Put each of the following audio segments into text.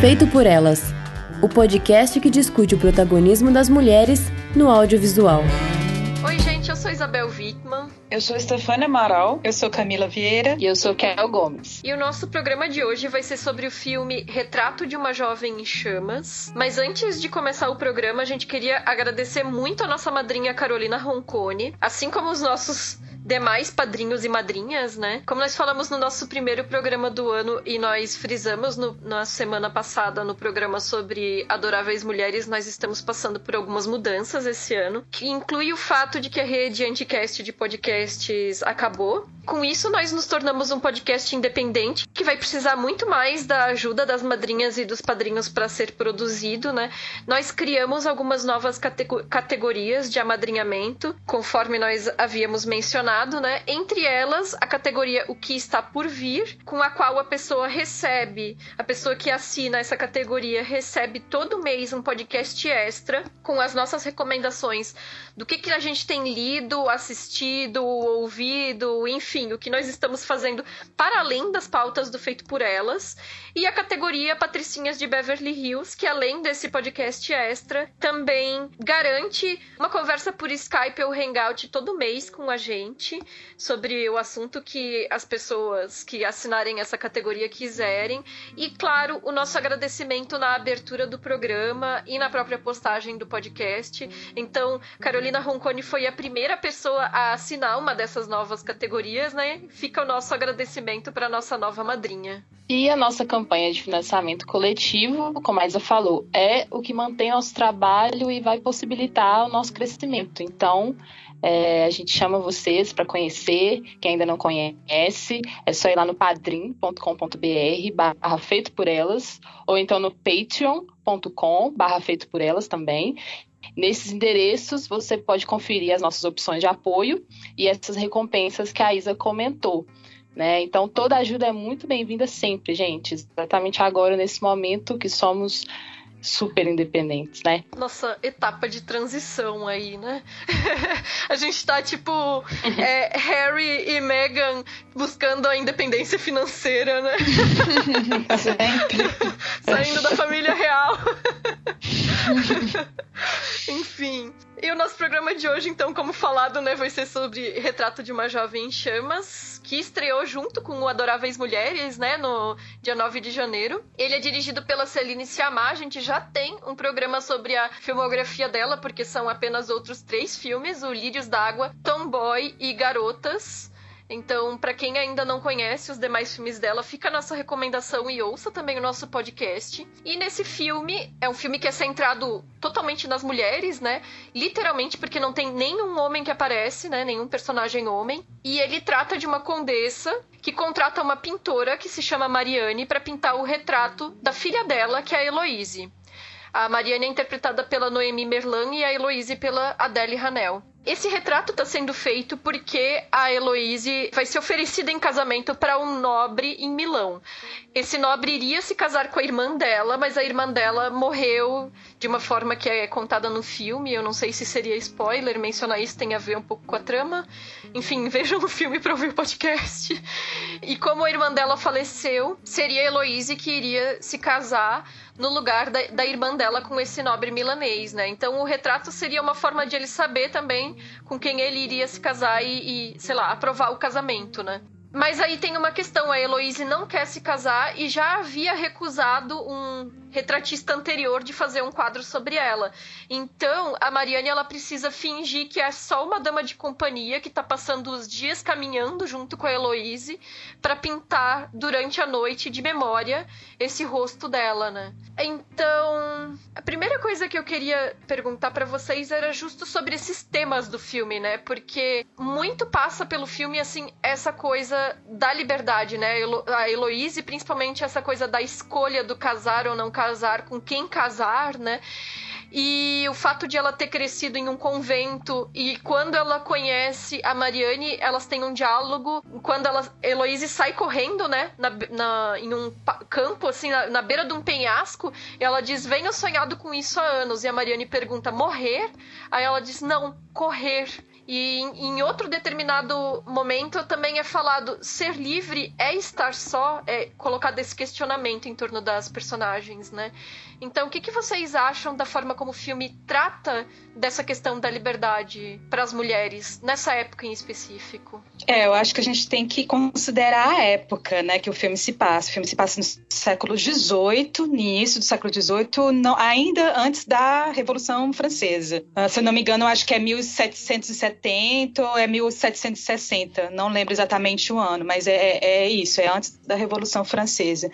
Feito por Elas o podcast que discute o protagonismo das mulheres no audiovisual. Oi, gente, eu sou Isabel Wittmann. Eu sou Stefania Amaral. Eu sou Camila Vieira. E eu sou Kel Gomes. E o nosso programa de hoje vai ser sobre o filme Retrato de uma Jovem em Chamas. Mas antes de começar o programa, a gente queria agradecer muito a nossa madrinha Carolina Roncone, assim como os nossos demais padrinhos e madrinhas, né? Como nós falamos no nosso primeiro programa do ano e nós frisamos no, na semana passada no programa sobre adoráveis mulheres, nós estamos passando por algumas mudanças esse ano, que inclui o fato de que a rede Anticast de podcasts acabou. Com isso, nós nos tornamos um podcast independente que vai precisar muito mais da ajuda das madrinhas e dos padrinhos para ser produzido, né? Nós criamos algumas novas categorias de amadrinhamento, conforme nós havíamos mencionado né? Entre elas, a categoria O que está por vir, com a qual a pessoa recebe, a pessoa que assina essa categoria recebe todo mês um podcast extra com as nossas recomendações do que, que a gente tem lido, assistido, ouvido, enfim, o que nós estamos fazendo para além das pautas do Feito por Elas. E a categoria Patricinhas de Beverly Hills, que além desse podcast extra, também garante uma conversa por Skype ou Hangout todo mês com a gente sobre o assunto que as pessoas que assinarem essa categoria quiserem. E, claro, o nosso agradecimento na abertura do programa e na própria postagem do podcast. Então, Carolina Roncone foi a primeira pessoa a assinar uma dessas novas categorias, né? Fica o nosso agradecimento para nossa nova madrinha. E a nossa campanha de financiamento coletivo, como a Isa falou, é o que mantém nosso trabalho e vai possibilitar o nosso crescimento. Então, é, a gente chama vocês para conhecer, quem ainda não conhece, é só ir lá no padrim.com.br barra feito por elas, ou então no patreon.com barra feito por elas também. Nesses endereços, você pode conferir as nossas opções de apoio e essas recompensas que a Isa comentou. Né? Então, toda ajuda é muito bem-vinda sempre, gente. Exatamente agora, nesse momento que somos super independentes, né? Nossa etapa de transição aí, né? a gente tá tipo é, Harry e Meghan buscando a independência financeira, né? Sempre. Saindo da família real. Enfim. E o nosso programa de hoje, então, como falado, né, vai ser sobre Retrato de uma Jovem em Chamas, que estreou junto com o Adoráveis Mulheres, né, no dia 9 de janeiro. Ele é dirigido pela Celine Sciamma, a gente já tem um programa sobre a filmografia dela, porque são apenas outros três filmes, o Lírios d'Água, Tomboy e Garotas. Então, para quem ainda não conhece os demais filmes dela, fica a nossa recomendação e ouça também o nosso podcast. E nesse filme, é um filme que é centrado totalmente nas mulheres, né? Literalmente, porque não tem nenhum homem que aparece, né? Nenhum personagem homem. E ele trata de uma condessa que contrata uma pintora que se chama Mariane para pintar o retrato da filha dela, que é a Heloise. A Mariane é interpretada pela Noemi Merlan e a Heloise pela Adele Hanel. Esse retrato está sendo feito porque a Heloise vai ser oferecida em casamento para um nobre em Milão. Esse nobre iria se casar com a irmã dela, mas a irmã dela morreu de uma forma que é contada no filme. Eu não sei se seria spoiler, mencionar isso tem a ver um pouco com a trama. Enfim, vejam o filme para ouvir o podcast. E como a irmã dela faleceu, seria a Heloise que iria se casar no lugar da, da, irmã dela com esse nobre milanês, né? Então o retrato seria uma forma de ele saber também com quem ele iria se casar e, e sei lá, aprovar o casamento, né? Mas aí tem uma questão, a Heloise não quer se casar e já havia recusado um retratista anterior de fazer um quadro sobre ela. Então, a Mariane ela precisa fingir que é só uma dama de companhia que está passando os dias caminhando junto com a Heloise para pintar durante a noite de memória esse rosto dela, né? Então, a primeira coisa que eu queria perguntar para vocês era justo sobre esses temas do filme, né? Porque muito passa pelo filme assim essa coisa da liberdade, né? A Heloise, principalmente essa coisa da escolha do casar ou não casar, com quem casar, né? E o fato de ela ter crescido em um convento e quando ela conhece a Mariane, elas têm um diálogo. Quando ela, Heloise sai correndo, né, na, na em um campo, assim, na, na, beira de um penhasco, ela diz: Venho sonhado com isso há anos. E a Mariane pergunta: Morrer? Aí ela diz: Não, correr. E em outro determinado momento também é falado ser livre é estar só, é colocado esse questionamento em torno das personagens, né? Então, o que, que vocês acham da forma como o filme trata dessa questão da liberdade para as mulheres nessa época em específico? É, eu acho que a gente tem que considerar a época, né, que o filme se passa. O filme se passa no século XVIII, início do século XVIII, não, ainda antes da Revolução Francesa. Uh, se eu não me engano, acho que é 1770 ou é 1760. Não lembro exatamente o ano, mas é, é isso, é antes da Revolução Francesa.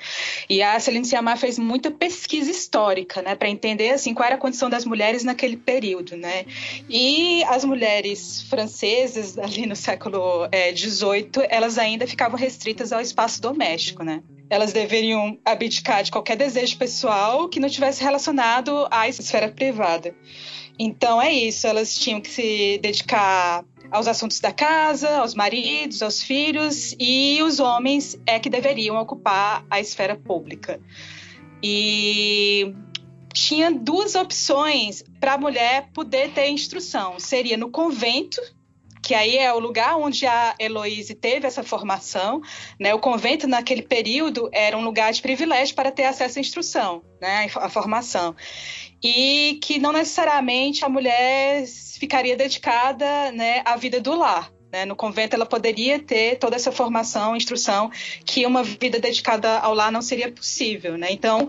E a Celine Sciamma fez muita pesquisa histórica histórica, né, para entender assim qual era a condição das mulheres naquele período, né? E as mulheres francesas ali no século XVIII, é, elas ainda ficavam restritas ao espaço doméstico, né? Elas deveriam abdicar de qualquer desejo pessoal que não tivesse relacionado à esfera privada. Então é isso, elas tinham que se dedicar aos assuntos da casa, aos maridos, aos filhos, e os homens é que deveriam ocupar a esfera pública. E tinha duas opções para a mulher poder ter instrução. Seria no convento, que aí é o lugar onde a Heloise teve essa formação. Né? O convento, naquele período, era um lugar de privilégio para ter acesso à instrução, né? à formação. E que não necessariamente a mulher ficaria dedicada né, à vida do lar. Né? No convento, ela poderia ter toda essa formação, instrução, que uma vida dedicada ao lar não seria possível. Né? Então,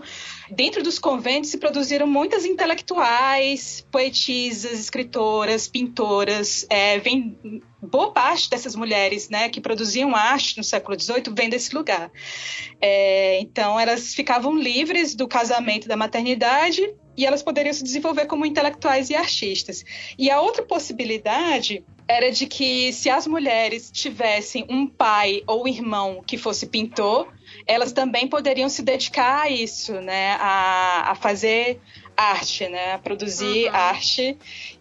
dentro dos conventos se produziram muitas intelectuais, poetisas, escritoras, pintoras. É, vem, boa parte dessas mulheres né, que produziam arte no século XVIII vem desse lugar. É, então, elas ficavam livres do casamento da maternidade e elas poderiam se desenvolver como intelectuais e artistas. E a outra possibilidade era de que se as mulheres tivessem um pai ou irmão que fosse pintor, elas também poderiam se dedicar a isso, né, a, a fazer arte, né, a produzir uhum. arte.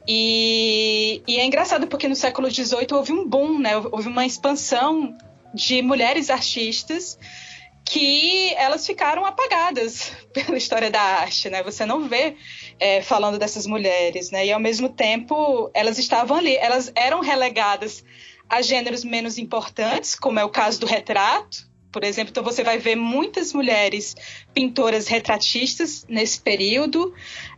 E, e, é engraçado porque no século XVIII houve um boom, né, houve uma expansão de mulheres artistas que elas ficaram apagadas pela história da arte, né? Você não vê é, falando dessas mulheres, né? E ao mesmo tempo elas estavam ali, elas eram relegadas a gêneros menos importantes, como é o caso do retrato, por exemplo. Então você vai ver muitas mulheres pintoras retratistas nesse período.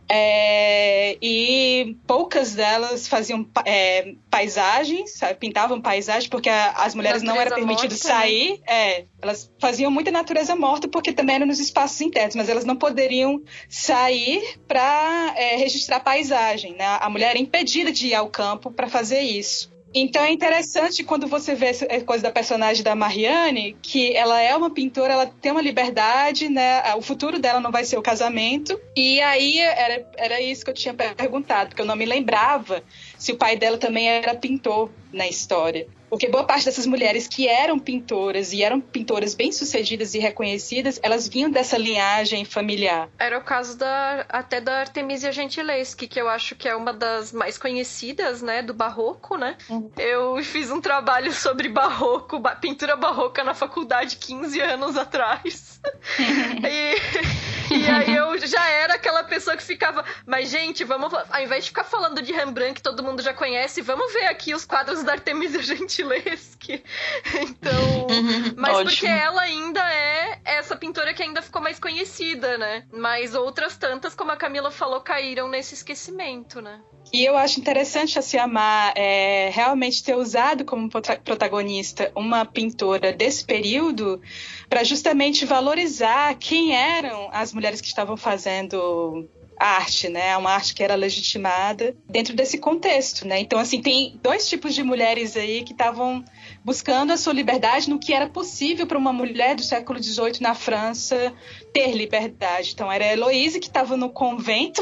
É, e poucas delas faziam é, paisagens, sabe? pintavam paisagens, porque a, as mulheres natureza não era permitido morta, né? sair. Né? É, elas faziam muita natureza morta, porque também eram nos espaços internos, mas elas não poderiam sair para é, registrar paisagem. Né? A mulher era impedida de ir ao campo para fazer isso. Então é interessante quando você vê essa coisa da personagem da Marianne, que ela é uma pintora, ela tem uma liberdade, né? O futuro dela não vai ser o casamento. E aí era, era isso que eu tinha perguntado, porque eu não me lembrava se o pai dela também era pintor na história. Porque boa parte dessas mulheres que eram pintoras e eram pintoras bem sucedidas e reconhecidas, elas vinham dessa linhagem familiar. Era o caso da até da Artemisia Gentileschi, que eu acho que é uma das mais conhecidas, né, do barroco, né? Uhum. Eu fiz um trabalho sobre barroco, pintura barroca na faculdade 15 anos atrás. e, e aí eu já era aquela pessoa que ficava, mas gente, vamos, ao invés de ficar falando de Rembrandt que todo mundo já conhece, vamos ver aqui os quadros da Artemisia Gentileschi Gentileschi. Então. Uhum, mas Ótimo. porque ela ainda é essa pintora que ainda ficou mais conhecida, né? Mas outras tantas, como a Camila falou, caíram nesse esquecimento, né? E eu acho interessante a Siamar é, realmente ter usado como protagonista uma pintora desse período para justamente valorizar quem eram as mulheres que estavam fazendo arte, né? Uma arte que era legitimada dentro desse contexto, né? Então, assim, tem dois tipos de mulheres aí que estavam buscando a sua liberdade no que era possível para uma mulher do século XVIII na França ter liberdade. Então, era a Heloíse que estava no convento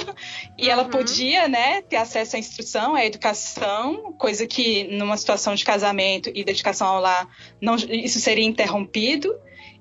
e uhum. ela podia, né, ter acesso à instrução, à educação, coisa que numa situação de casamento e dedicação ao lar, não, isso seria interrompido.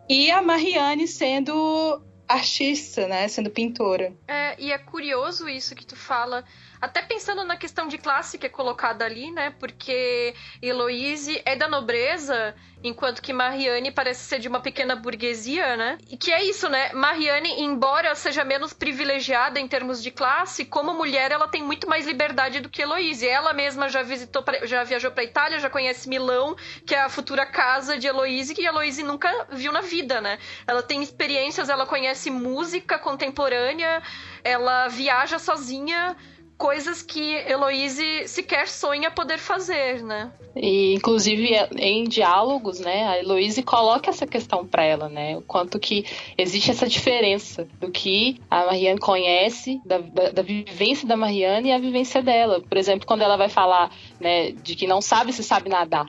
E a Marianne sendo artista, né? Sendo pintora. É, e é curioso isso que tu fala Até pensando na questão de classe que é colocada ali, né? Porque Heloise é da nobreza, enquanto que Marianne parece ser de uma pequena burguesia, né? E que é isso, né? Marianne, embora seja menos privilegiada em termos de classe, como mulher ela tem muito mais liberdade do que Heloise. Ela mesma já visitou, já viajou para Itália, já conhece Milão, que é a futura casa de Heloise, que Heloise nunca viu na vida, né? Ela tem experiências, ela conhece música contemporânea, ela viaja sozinha coisas que Heloise sequer sonha poder fazer, né? E inclusive em diálogos, né, a Heloise coloca essa questão para ela, né, o quanto que existe essa diferença do que a Marianne conhece da, da, da, vivência da Marianne e a vivência dela. Por exemplo, quando ela vai falar, né, de que não sabe se sabe nadar.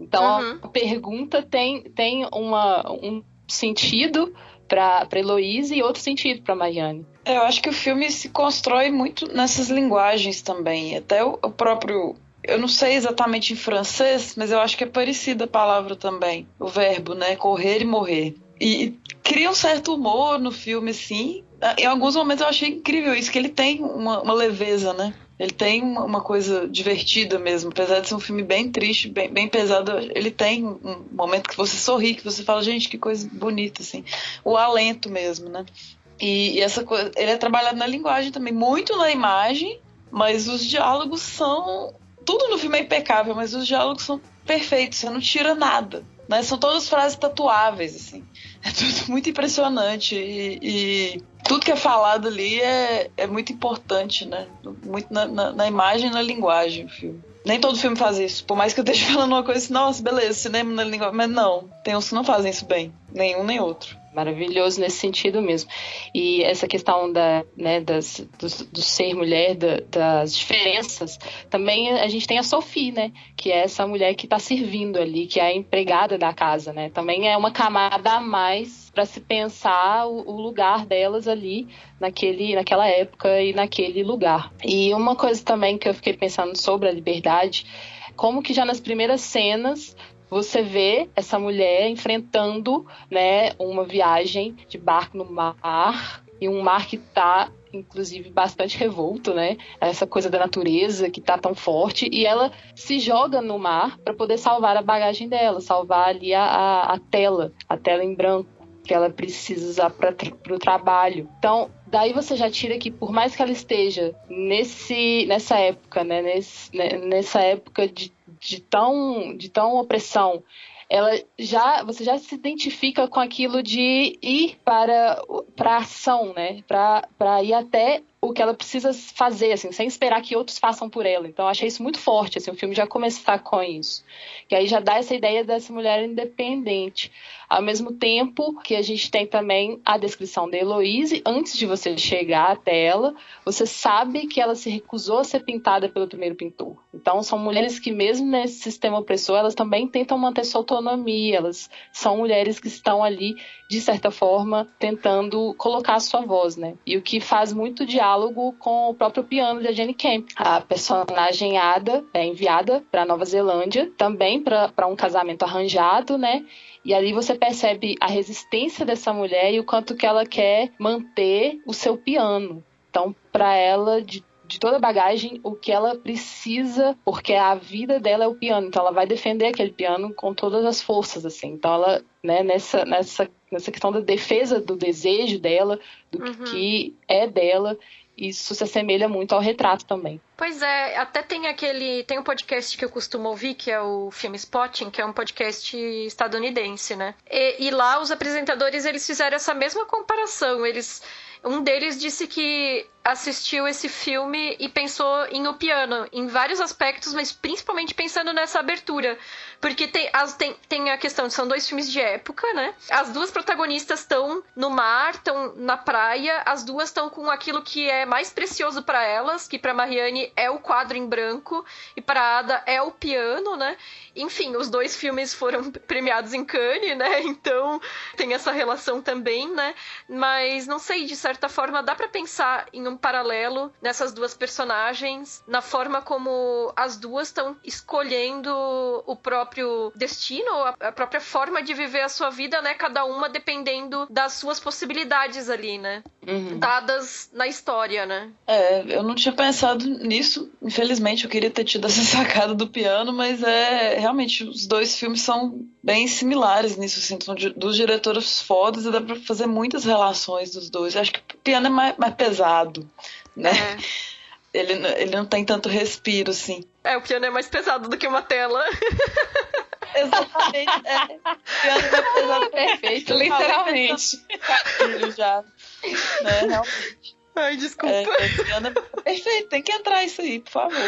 Então uhum. a pergunta tem tem uma, um sentido para Heloise e outro sentido para Marianne. É, eu acho que o filme se constrói muito nessas linguagens também. Até o, o próprio eu não sei exatamente em francês, mas eu acho que é parecida a palavra também. O verbo, né? Correr e morrer. E cria um certo humor no filme, sim. Em alguns momentos eu achei incrível isso, que ele tem uma, uma leveza, né? Ele tem uma coisa divertida mesmo. Apesar de ser um filme bem triste, bem, bem pesado, ele tem um momento que você sorri, que você fala, gente, que coisa bonita, assim. O alento mesmo, né? E, e essa coisa, ele é trabalhado na linguagem também, muito na imagem, mas os diálogos são. Tudo no filme é impecável, mas os diálogos são perfeitos, você não tira nada. São todas frases tatuáveis, assim. É tudo muito impressionante. E, e tudo que é falado ali é, é muito importante, né? Muito na, na, na imagem e na linguagem o filme. Nem todo filme faz isso. Por mais que eu esteja falando uma coisa assim, nossa, beleza, cinema na linguagem. Mas não, tem uns que não fazem isso bem. Nenhum nem outro maravilhoso nesse sentido mesmo. E essa questão da, né, das, do, do ser mulher, da, das diferenças, também a gente tem a Sophie, né, que é essa mulher que está servindo ali, que é a empregada da casa, né, também é uma camada a mais para se pensar o, o, lugar delas ali naquele, naquela época e naquele lugar. E uma coisa também que eu fiquei pensando sobre a liberdade como que já nas primeiras cenas você vê essa mulher enfrentando, né, uma viagem de barco no mar e um mar que está inclusive bastante revolto, né? Essa coisa da natureza que tá tão forte e ela se joga no mar para poder salvar a bagagem dela, salvar ali a, a, a tela, a tela em branco que ela precisa usar para o trabalho. Então, daí você já tira que por mais que ela esteja nesse nessa época, né, nesse, né, nessa época de de tão, de tão opressão, ela já você já se identifica com aquilo de ir para para ação, né? Para ir até o que ela precisa fazer, assim, sem esperar que outros façam por ela. Então, achei isso muito forte, assim, o filme já começar com isso. Que aí já dá essa ideia dessa mulher independente. Ao mesmo tempo que a gente tem também a descrição da Heloise, antes de você chegar até ela, você sabe que ela se recusou a ser pintada pelo primeiro pintor. Então, são mulheres que, mesmo nesse sistema opressor, elas também tentam manter sua autonomia, elas são mulheres que estão ali, de certa forma, tentando colocar a sua voz, né? E o que faz muito diálogo com o próprio piano da Jenny Camp. A personagem Ada é enviada para Nova Zelândia, também para um casamento arranjado, né? E ali você percebe a resistência dessa mulher e o quanto que ela quer manter o seu piano. Então, para ela, de de toda a bagagem o que ela precisa, porque a vida dela é o piano, então ela vai defender aquele piano com todas as forças, assim. Então ela, né, nessa, nessa, nessa questão da defesa do desejo dela, do uhum. que é dela, isso se assemelha muito ao retrato também. Pois é, até tem aquele. Tem um podcast que eu costumo ouvir, que é o Film Spotting, que é um podcast estadunidense, né? E, e lá os apresentadores eles fizeram essa mesma comparação. Eles. Um deles disse que assistiu esse filme e pensou em O Piano, em vários aspectos, mas principalmente pensando nessa abertura. Porque tem, as, tem, tem a questão de são dois filmes de época, né? As duas protagonistas estão no mar, estão na praia, as duas estão com aquilo que é mais precioso para elas, que para Marianne é o quadro em branco e para Ada é o piano, né? Enfim, os dois filmes foram premiados em Cannes, né? Então tem essa relação também, né? Mas não sei, de certa forma dá para pensar em um paralelo nessas duas personagens, na forma como as duas estão escolhendo o próprio destino, a própria forma de viver a sua vida, né? Cada uma dependendo das suas possibilidades ali, né? uhum. dadas na história, né? É, eu não tinha pensado nisso. Infelizmente, eu queria ter tido essa sacada do piano, mas é realmente os dois filmes são bem similares nisso, assim, são dos diretores fodas e dá pra fazer muitas relações dos dois. Eu acho que o piano é mais, mais pesado, né? É. Ele, ele não tem tanto respiro, assim. É, o piano é mais pesado do que uma tela. Exatamente. É. O piano é mais pesado. Perfeito, literalmente. Já. Né, realmente. Ai, desculpa. É, é, piano é perfeito, tem que entrar isso aí, por favor.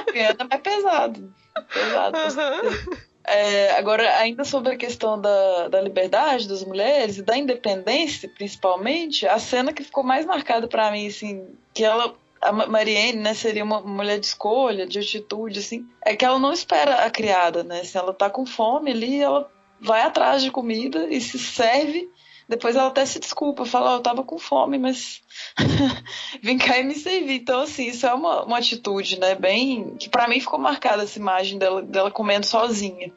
o piano é mais pesado. Pesado. Uhum. É, agora, ainda sobre a questão da, da liberdade das mulheres e da independência, principalmente, a cena que ficou mais marcada para mim, assim, que ela a Marianne, né, seria uma mulher de escolha, de atitude, assim, é que ela não espera a criada, né? Se ela tá com fome ali, ela vai atrás de comida e se serve. Depois ela até se desculpa, fala, oh, eu tava com fome, mas vim cá e me servir. Então, assim, isso é uma, uma atitude, né, bem... que para mim ficou marcada essa imagem dela, dela comendo sozinha.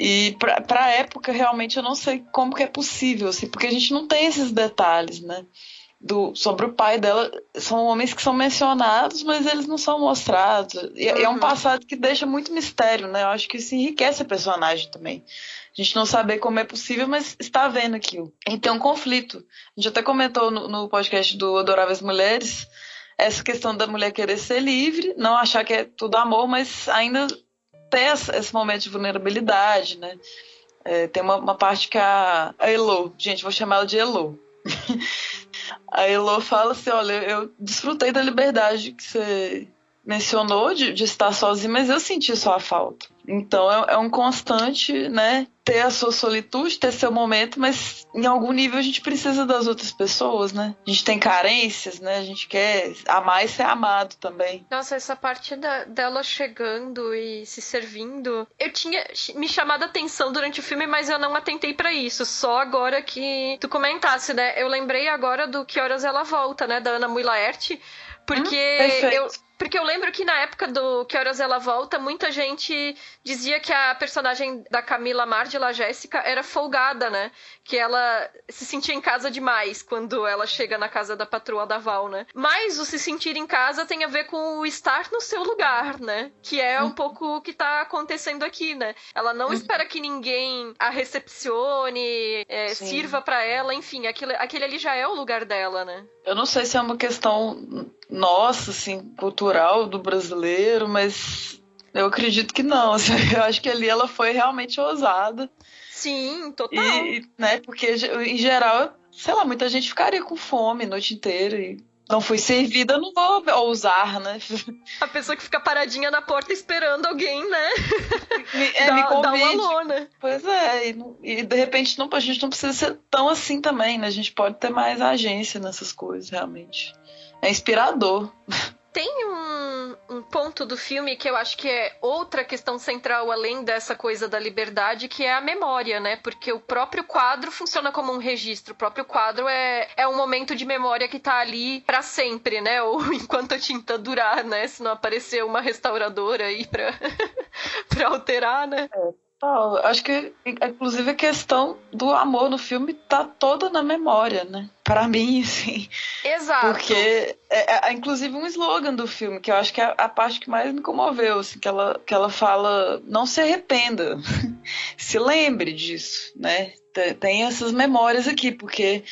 E para a época, realmente, eu não sei como que é possível, assim, porque a gente não tem esses detalhes, né? Do, sobre o pai dela são homens que são mencionados, mas eles não são mostrados. E uhum. é um uhum. passado que deixa muito mistério, né? Eu acho que isso enriquece a personagem também. A gente não saber como é possível, mas está vendo aquilo. E tem um conflito. A gente até comentou no, no podcast do Adoráveis Mulheres essa questão da mulher querer ser livre, não achar que é tudo amor, mas ainda ter esse momento de vulnerabilidade, né? É, tem uma, uma, parte que a, a Elo, gente, vou chamar ela de Elo. A Elo fala assim: olha, eu desfrutei da liberdade que você mencionou de, de estar sozinha, mas eu senti sua falta. Então é, é, um constante, né? Ter a sua solitude, ter seu momento, mas em algum nível a gente precisa das outras pessoas, né? A gente tem carências, né? A gente quer amar e ser amado também. Nossa, essa parte da, dela chegando e se servindo, eu tinha me chamado a atenção durante o filme, mas eu não atentei para isso. Só agora que tu comentasse, né? Eu lembrei agora do Que Horas Ela Volta, né? Da Ana Mui Laerte, porque hum, eu porque eu lembro que na época do Que Horas Ela Volta, muita gente dizia que a personagem da Camila Mardila Jéssica era folgada, né? Que ela se sentia em casa demais quando ela chega na casa da patroa da Val, né? Mas o se sentir em casa tem a ver com o estar no seu lugar, né? Que é um uhum. pouco o que tá acontecendo aqui, né? Ela não uhum. espera que ninguém a recepcione, é, sirva para ela, enfim, aquele, aquele ali já é o lugar dela, né? Eu não sei se é uma questão nossa, assim, cultural do brasileiro, mas eu acredito que não. Assim, eu acho que ali ela foi realmente ousada. Sim, total. E, né, porque em geral, sei lá, muita gente ficaria com fome a noite inteira e não fui servida, não vou ousar, né? A pessoa que fica paradinha na porta esperando alguém, né? é, dá, me convide. dá um alô, né? Pois é, e, e, de repente não, a gente não precisa ser tão assim também, né? A gente pode ter mais agência nessas coisas, realmente. É inspirador. Tem um, um, ponto do filme que eu acho que é outra questão central, além dessa coisa da liberdade, que é a memória, né? Porque o próprio quadro funciona como um registro. O próprio quadro é, é um momento de memória que tá ali para sempre, né? Ou enquanto a tinta durar, né? Se não aparecer uma restauradora aí pra, pra alterar, né? É acho que, inclusive, a questão do amor no filme tá toda na memória, né? Para mim, sim. Exato. Porque é, é, inclusive um slogan do filme, que eu acho que é a parte que mais me comoveu, assim, que ela, que ela fala, não se arrependa, se lembre disso, né? Tem essas memórias aqui, porque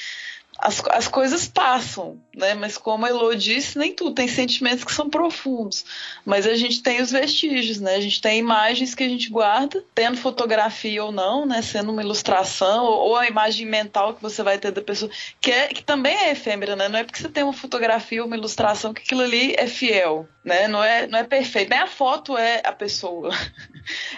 as, as coisas passam, né? Mas como a Elo disse, nem tudo tem sentimentos que são profundos. Mas a gente tem os vestígios, né? A gente tem imagens que a gente guarda, tendo fotografia ou não, né? Sendo uma ilustração, ou, ou a imagem mental que você vai ter da pessoa, que, é, que também é efêmera, né? Não é porque você tem uma fotografia ou uma ilustração que aquilo ali é fiel, né? Não é, não é perfeito. Nem a foto é a pessoa.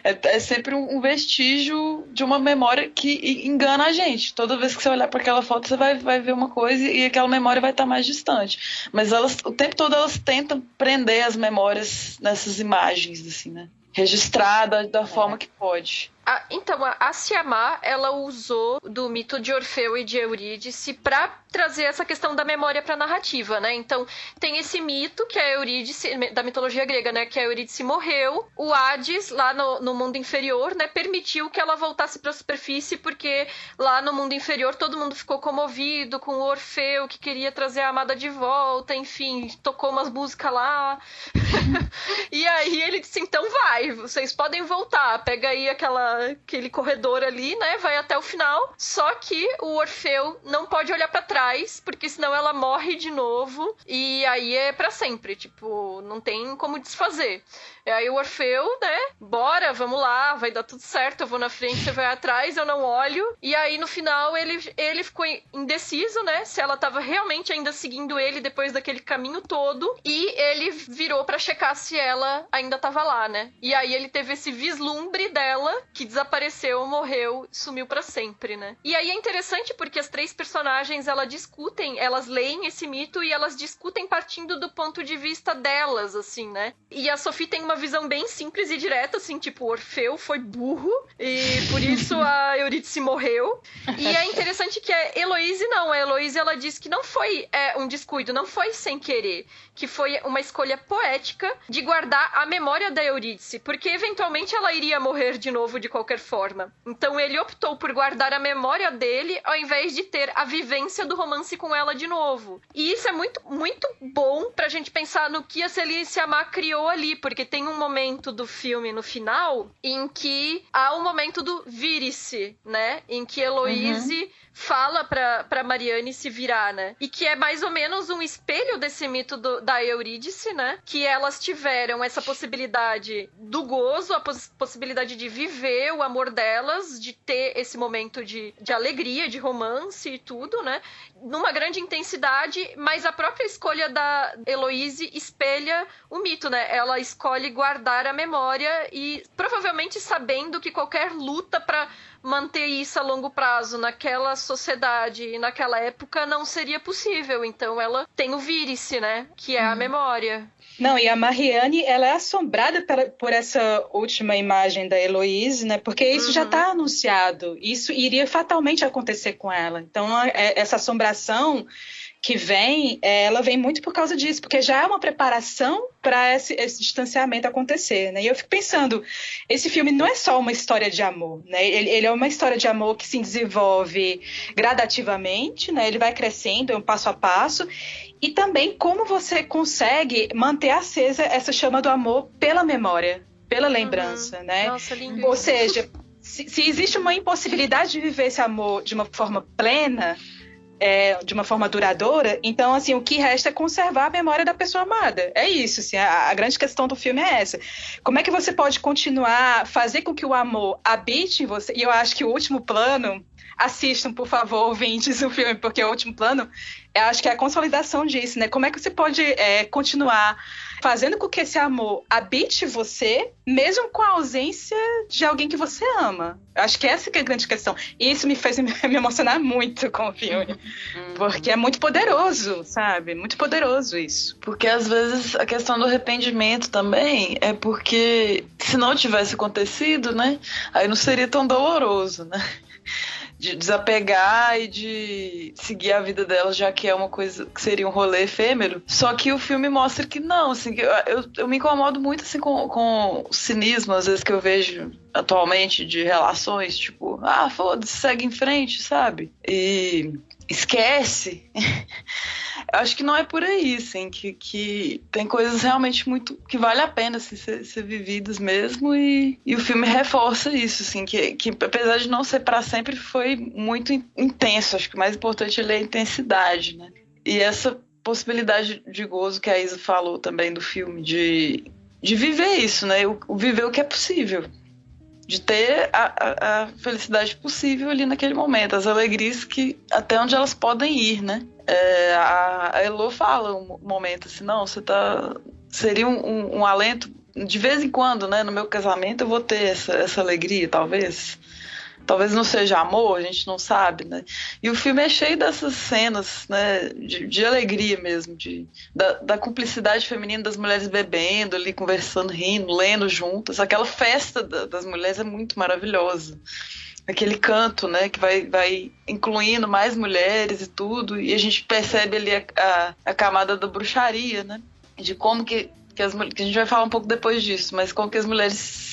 É, é sempre um, vestígio de uma memória que engana a gente. Toda vez que você olhar para aquela foto, você vai, vai ver uma coisa e aquela memória vai estar mais distante. Mas elas, o tempo todo elas tentam prender as memórias nessas imagens, assim, né? Registrar da, da forma que pode. A, então, a, a Siamá, ela usou do mito de Orfeu e de Eurídice para trazer essa questão da memória para a narrativa, né? Então, tem esse mito que a Eurídice, da mitologia grega, né? Que a Eurídice morreu, o Hades, lá no, no mundo inferior, né? Permitiu que ela voltasse para a superfície, porque lá no mundo inferior todo mundo ficou comovido com o Orfeu, que queria trazer a amada de volta, enfim, tocou umas músicas lá. e aí ele disse: então vai, vocês podem voltar, pega aí aquela, aquele corredor ali, né? Vai até o final. Só que o Orfeu não pode olhar para trás porque senão ela morre de novo e aí é para sempre, tipo, não tem como desfazer. E aí o Orfeu, né? Bora, vamos lá, vai dar tudo certo, eu vou na frente, você vai atrás, eu não olho. E aí no final ele, ele ficou indeciso, né? Se ela tava realmente ainda seguindo ele depois daquele caminho todo. E ele virou para checar se ela ainda tava lá, né? E aí ele teve esse vislumbre dela que desapareceu, morreu, sumiu para sempre, né? E aí é interessante porque as três personagens elas discutem, elas leem esse mito e elas discutem partindo do ponto de vista delas, assim, né? E a Sophie tem uma uma visão bem simples e direta, assim, tipo, Orfeu foi burro e por isso a Eurídice morreu. E é interessante que a Heloise não, a Heloise ela diz que não foi é, um descuido, não foi sem querer, que foi uma escolha poética de guardar a memória da Eurídice, porque eventualmente ela iria morrer de novo de qualquer forma. Então ele optou por guardar a memória dele ao invés de ter a vivência do romance com ela de novo. E isso é muito, muito bom pra gente pensar no que a Celine Amar criou ali, porque tem tem um momento do filme no final em que há um momento do vire-se, né? Em que Heloise uhum fala pra, pra Mariane se virar, né? E que é mais ou menos um espelho desse mito do, da Eurídice, né? Que elas tiveram essa possibilidade do gozo, a poss possibilidade de viver o amor delas, de ter esse momento de, de alegria, de romance e tudo, né? Numa grande intensidade, mas a própria escolha da Heloise espelha o mito, né? Ela escolhe guardar a memória e provavelmente sabendo que qualquer luta para manter isso a longo prazo naquela sociedade e naquela época não seria possível. Então ela tem o vírice, né? Que é a uhum. memória. Não, e a Mariane, ela é assombrada por essa última imagem da Heloíse, né? Porque isso uhum. já está anunciado. Isso iria fatalmente acontecer com ela. Então, é, essa assombração que vem, é, ela vem muito por causa disso, porque já é uma preparação para esse, esse, distanciamento acontecer, né? E eu fico pensando, esse filme não é só uma história de amor, né? Ele, ele, é uma história de amor que se desenvolve gradativamente, né? Ele vai crescendo, é um passo a passo, e também como você consegue manter acesa essa chama do amor pela memória, pela lembrança, uhum. né? Nossa, lindo. Ou seja, se, se existe uma impossibilidade de viver esse amor de uma forma plena, é, de uma forma duradoura, então, assim, o que resta é conservar a memória da pessoa amada. É isso, assim, a, a, grande questão do filme é essa. Como é que você pode continuar, fazer com que o amor habite em você? E eu acho que o último plano, assistam, por favor, ouvintes, o filme, porque o último plano, eu acho que é a consolidação disso, né? Como é que você pode é, continuar fazendo com que esse amor habite você, mesmo com a ausência de alguém que você ama. Eu acho que essa que é a grande questão. E isso me fez me emocionar muito com o filme. Uhum. Porque é muito poderoso, sabe? Muito poderoso isso. Porque às vezes a questão do arrependimento também é porque se não tivesse acontecido, né? Aí não seria tão doloroso, né? De desapegar e de seguir a vida dela, já que é uma coisa que seria um rolê efêmero. Só que o filme mostra que não, assim, eu, eu, me incomodo muito assim com, com o cinismo, às vezes, que eu vejo atualmente de relações, tipo, ah, foda-se, segue em frente, sabe? E esquece. Acho que não é por aí, assim, que, que tem coisas realmente muito que vale a pena assim, ser, ser vividas mesmo e, e o filme reforça isso, assim, que, que apesar de não ser para sempre, foi muito intenso. Acho que o mais importante é a intensidade, né? E essa possibilidade de gozo que a Isa falou também do filme, de, de viver isso, né? O, o viver o que é possível de ter a, a, a, felicidade possível ali naquele momento, as alegrias que até onde elas podem ir, né? É, a, a Elo fala um momento assim, não, você tá seria um, um, um, alento de vez em quando, né? No meu casamento eu vou ter essa, essa alegria, talvez. Talvez não seja amor, a gente não sabe, né? E o filme é cheio dessas cenas, né, de, de alegria mesmo, de, da, da, cumplicidade feminina das mulheres bebendo ali, conversando, rindo, lendo juntas. Aquela festa da, das mulheres é muito maravilhosa. Aquele canto, né, que vai, vai incluindo mais mulheres e tudo, e a gente percebe ali a, a, a camada da bruxaria, né? De como que, que as que a gente vai falar um pouco depois disso, mas como que as mulheres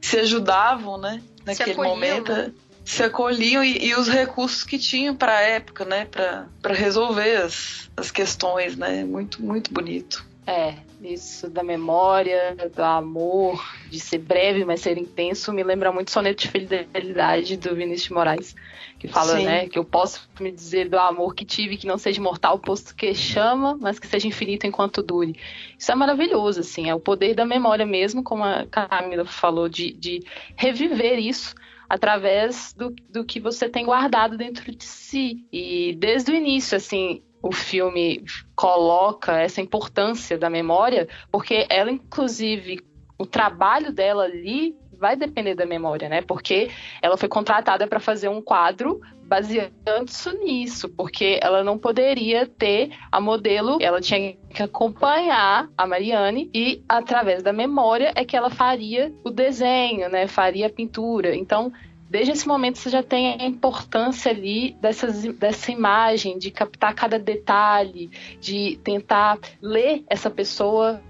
se ajudavam, né? naquele momento né? se acolhiam e, e, os recursos que tinham para a época, né, para resolver as, as questões, né, muito muito bonito. É, isso da memória, do amor, de ser breve, mas ser intenso, me lembra muito Soneto de Fidelidade do Vinícius de Moraes, que fala, Sim. né, que eu posso me dizer do amor que tive, que não seja mortal, posto que chama, mas que seja infinito enquanto dure. Isso é maravilhoso, assim, é o poder da memória mesmo, como a Camila falou, de, de reviver isso através do, do que você tem guardado dentro de si. E desde o início, assim, o filme coloca essa importância da memória, porque ela, inclusive, o trabalho dela ali vai depender da memória, né? Porque ela foi contratada para fazer um quadro baseando-se nisso, porque ela não poderia ter a modelo, ela tinha que acompanhar a Mariane e através da memória é que ela faria o desenho, né? Faria a pintura. Então, desde esse momento você já tem a importância ali dessas, dessa imagem, de captar cada detalhe, de tentar ler essa pessoa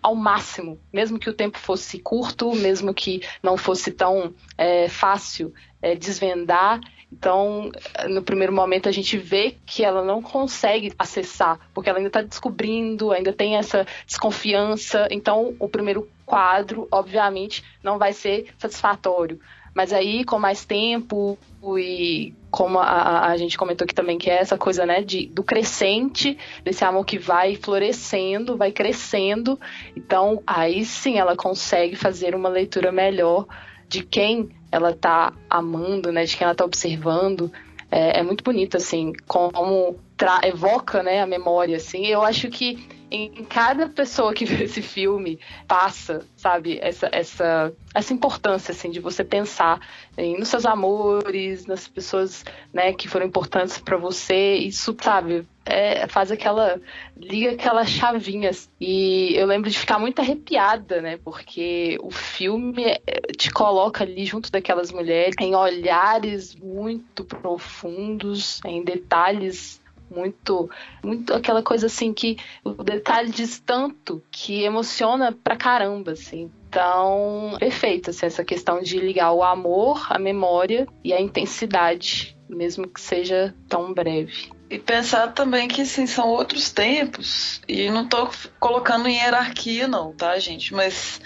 ao máximo, mesmo que o tempo fosse curto, mesmo que não fosse tão é, fácil é, desvendar. Então, no primeiro momento, a gente vê que ela não consegue acessar, porque ela ainda está descobrindo, ainda tem essa desconfiança. Então, o primeiro quadro, obviamente, não vai ser satisfatório. Mas aí, com mais tempo e como a, a, gente comentou aqui também, que é essa coisa, né, de, do crescente, desse amor que vai florescendo, vai crescendo. Então, aí sim ela consegue fazer uma leitura melhor de quem ela tá amando, né, de quem ela tá observando. É, é muito bonito, assim, como evoca, né, a memória, assim. Eu acho que em cada pessoa que vê esse filme passa, sabe, essa, essa, essa importância, assim, de você pensar em, nos seus amores, nas pessoas, né, que foram importantes para você, isso, sabe, é, faz aquela, liga aquela chavinha. E eu lembro de ficar muito arrepiada, né, porque o filme é, te coloca ali junto daquelas mulheres em olhares muito profundos, em detalhes muito, muito aquela coisa assim que o detalhe diz tanto que emociona pra caramba, assim. Então, perfeito, assim, essa questão de ligar o amor, a memória e a intensidade, mesmo que seja tão breve. E pensar também que, assim, são outros tempos. E não tô colocando em hierarquia, não, tá, gente? Mas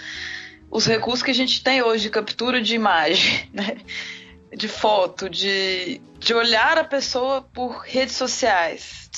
os recursos que a gente tem hoje de captura de imagem, né? De foto, de, de olhar a pessoa por redes sociais.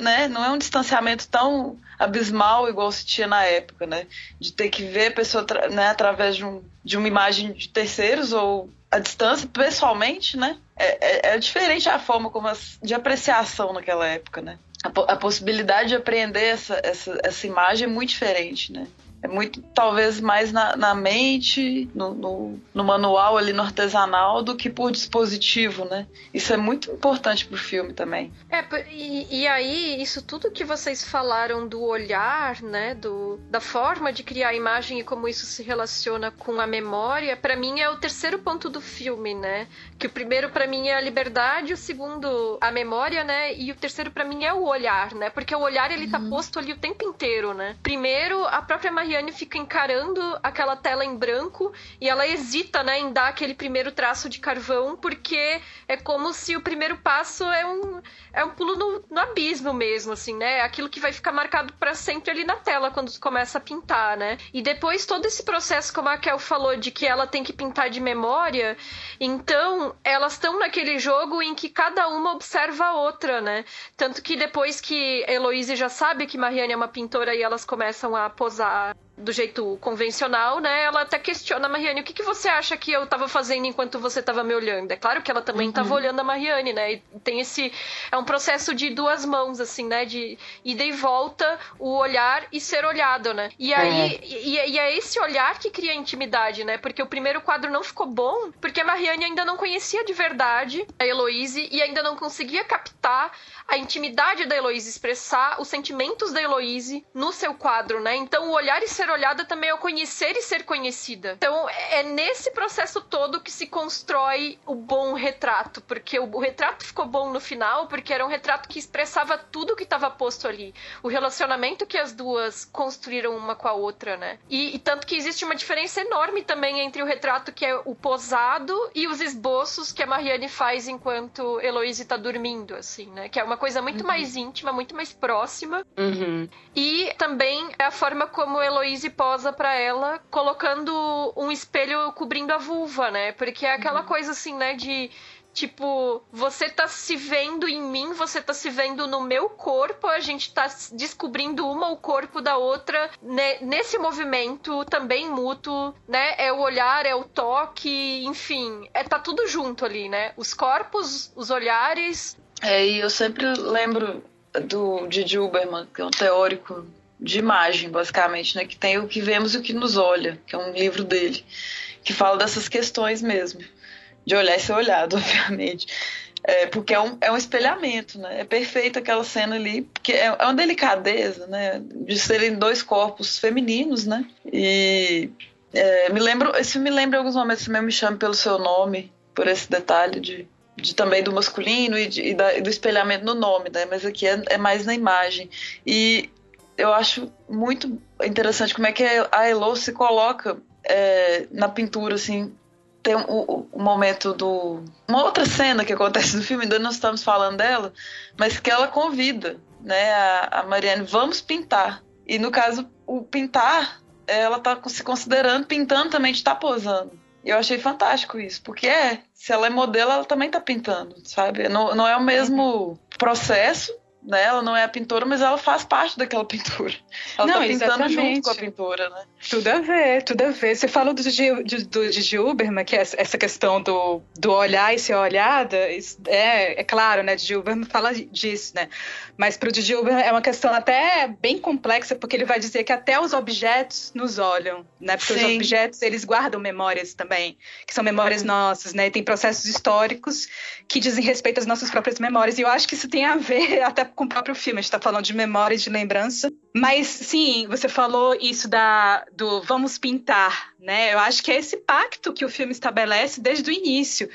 Né? Não é um distanciamento tão abismal igual se tinha na época, né? De ter que ver a pessoa né, através de, um, de uma imagem de terceiros ou a distância, pessoalmente, né? É, é, é diferente a forma como as, de apreciação naquela época, né? A, a possibilidade de apreender essa, essa, essa imagem é muito diferente, né? É muito talvez mais na, na mente, no, no, no, manual ali, no artesanal, do que por dispositivo, né? Isso é muito importante pro filme também. É, e, e aí, isso tudo que vocês falaram do olhar, né? Do, da forma de criar a imagem e como isso se relaciona com a memória, para mim é o terceiro ponto do filme, né? Que o primeiro para mim é a liberdade, o segundo a memória, né? E o terceiro para mim é o olhar, né? Porque o olhar ele tá uhum. tá posto ali o tempo inteiro, né? Primeiro, a própria Maria Marianne fica encarando aquela tela em branco e ela hesita, né, em dar aquele primeiro traço de carvão, porque é como se o primeiro passo é um, é um pulo no, no abismo mesmo, assim, né? Aquilo que vai ficar marcado para sempre ali na tela quando tu começa a pintar, né? E depois todo esse processo, como a Kel falou, de que ela tem que pintar de memória, então elas estão naquele jogo em que cada uma observa a outra, né? Tanto que depois que Heloise já sabe que Marianne é uma pintora e elas começam a posar do jeito convencional, né? Ela até questiona a Mariane, o que, que você acha que eu tava fazendo enquanto você tava me olhando? É claro que ela também uhum. tava olhando a Mariane, né? E tem esse é um processo de duas mãos assim, né? De ida e volta, o olhar e ser olhado, né? E aí é. E, e, é esse olhar que cria intimidade, né? Porque o primeiro quadro não ficou bom, porque a Mariane ainda não conhecia de verdade a Heloise e ainda não conseguia captar a intimidade da Heloísa, expressar os sentimentos da Heloísa no seu quadro, né? Então, o olhar e ser olhada também é o conhecer e ser conhecida. Então, é nesse processo todo que se constrói o bom retrato, porque o, o retrato ficou bom no final, porque era um retrato que expressava tudo que estava posto ali. O relacionamento que as duas construíram uma com a outra, né? E, e tanto que existe uma diferença enorme também entre o retrato que é o posado e os esboços que a Mariane faz enquanto Heloísa está dormindo, assim, né? Que é uma uma coisa muito uhum. mais íntima, muito mais próxima. Uhum. E também é a forma como Heloise posa para ela, colocando um espelho cobrindo a vulva, né? Porque é aquela uhum. coisa assim, né, de Tipo, você tá se vendo em mim, você tá se vendo no meu corpo, a gente tá descobrindo uma o corpo da outra né, nesse movimento também mútuo, né? É o olhar, é o toque, enfim, é tá tudo junto ali, né? Os corpos, os olhares, é, e eu sempre lembro do Didi Uberman, que é um teórico de imagem, basicamente, né? Que tem o que vemos e o que nos olha, que é um livro dele, que fala dessas questões mesmo, de olhar e ser olhado, obviamente. É, porque é um, é um espelhamento, né? É perfeito aquela cena ali, porque é, é uma delicadeza, né? De serem dois corpos femininos, né? E é, me lembro, esse me lembra em alguns momentos também me chama pelo seu nome, por esse detalhe de de também do masculino e, de, e, da, e, do espelhamento no nome, né? Mas aqui é, é, mais na imagem. E eu acho muito interessante como é que a Elo se coloca é, na pintura, assim. Tem o, o, momento do. Uma outra cena que acontece no filme, ainda não estamos falando dela, mas que ela convida né, a, a Mariane, vamos pintar. E no caso, o pintar, ela está se considerando pintando também de estar tá posando. Eu achei fantástico isso, porque é, se ela é modelo, ela também tá pintando, sabe? Não, não é o mesmo processo, né? Ela não é a pintora, mas ela faz parte daquela pintura. Ela não, tá pintando exatamente. junto com a pintura, né? Tudo a ver, tudo a ver. Você falou do Gigi, do Gigi Uberman, que é essa questão do, do olhar e ser olhada, é, é claro, né? Gigi Uberman fala disso, né? Mas para o Gigi Uberman é uma questão até bem complexa, porque ele vai dizer que até os objetos nos olham, né? Porque Sim. os objetos, eles guardam memórias também, que são memórias uhum. nossas, né? E tem processos históricos que dizem respeito às nossas próprias memórias. E eu acho que isso tem a ver até com o próprio filme. A gente está falando de memória e de lembrança. Mas sim, você falou isso da, do vamos pintar, né? Eu acho que é esse pacto que o filme estabelece desde o início.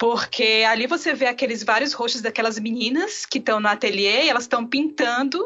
Porque ali você vê aqueles vários rostos daquelas meninas que estão no ateliê e elas estão pintando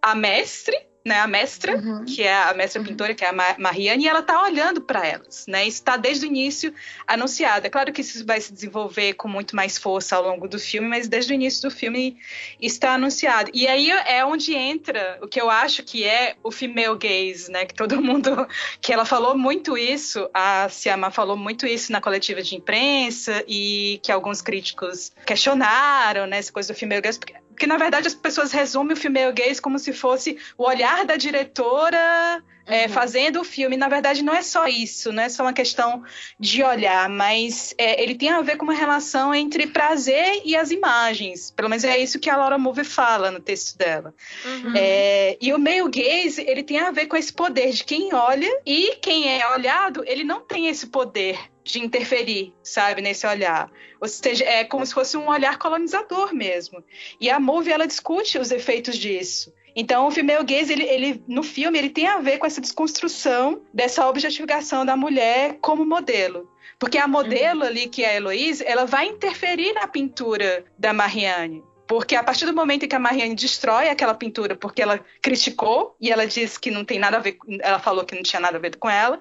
a mestre né, a mestra, uhum. que é a mestra pintora, que é a Mariane, e ela está olhando para elas, né? Isso está desde o início anunciado. É claro que isso vai se desenvolver com muito mais força ao longo do filme, mas desde o início do filme está anunciado. E aí é onde entra o que eu acho que é o female gaze, né? Que todo mundo, que ela falou muito isso, a Siama falou muito isso na coletiva de imprensa e que alguns críticos questionaram, né? Essa coisa do female gaze, porque porque, na verdade, as pessoas resumem o filme gays como se fosse o olhar da diretora é, uhum. fazendo o filme. Na verdade, não é só isso, não é só uma questão de olhar, mas é, ele tem a ver com uma relação entre prazer e as imagens. Pelo menos é isso que a Laura Mulvey fala no texto dela. Uhum. É, e o meio gaze, ele tem a ver com esse poder de quem olha e quem é olhado, ele não tem esse poder de interferir, sabe, nesse olhar. Ou seja, é como se fosse um olhar colonizador mesmo. E a Movie, ela discute os efeitos disso. Então, o female gaze, ele, ele, no filme, ele tem a ver com essa desconstrução dessa objetificação da mulher como modelo. Porque a modelo uhum. ali, que é a Heloise, ela vai interferir na pintura da Marianne. Porque a partir do momento em que a Marianne destrói aquela pintura porque ela criticou e ela disse que não tem nada a ver, ela falou que não tinha nada a ver com ela,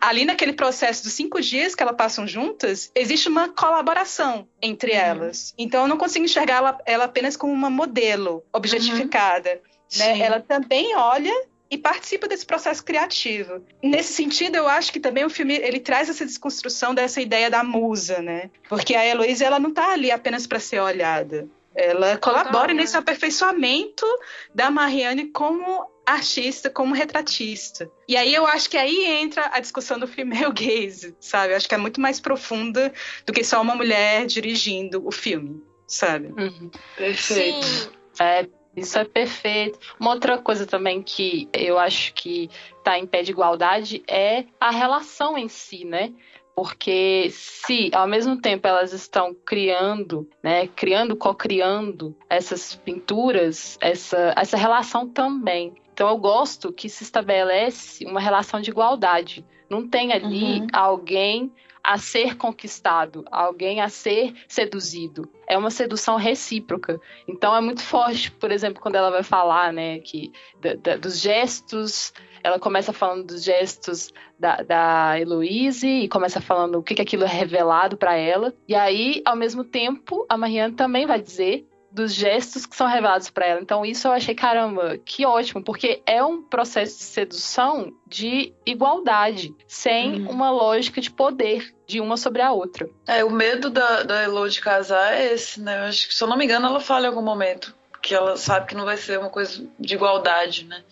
ali naquele processo dos cinco dias que elas passam juntas, existe uma colaboração entre uhum. elas. Então eu não consigo enxergar ela, ela apenas como uma modelo objetificada. Uhum. Né? Ela também olha e participa desse processo criativo. Nesse sentido, eu acho que também o filme ele traz essa desconstrução dessa ideia da musa, né? Porque a Heloísa ela não está ali apenas para ser olhada. Ela colabora nesse aperfeiçoamento da Marianne como artista, como retratista. E aí eu acho que aí entra a discussão do female gaze, sabe? Eu acho que é muito mais profunda do que só uma mulher dirigindo o filme, sabe? Uhum. Perfeito. Sim. É, isso é perfeito. Uma outra coisa também que eu acho que está em pé de igualdade é a relação em si, né? Porque se ao mesmo tempo elas estão criando, né, criando, co-criando essas pinturas, essa, essa relação também. Então eu gosto que se estabelece uma relação de igualdade. Não tem ali uhum. alguém a ser conquistado, alguém a ser seduzido. É uma sedução recíproca. Então é muito forte, por exemplo, quando ela vai falar, né, que da, da, dos gestos, ela começa falando dos gestos da, da Heloise e começa falando o que, que aquilo é revelado para ela. E aí, ao mesmo tempo, a Marianne também vai dizer dos gestos que são revelados para ela. Então isso eu achei caramba, que ótimo, porque é um processo de sedução de igualdade, sem uhum. uma lógica de poder de uma sobre a outra. É, o medo da, da Elo de casar é esse, né? Eu acho que, se eu não me engano, ela fala em algum momento que ela sabe que não vai ser uma coisa de igualdade, né?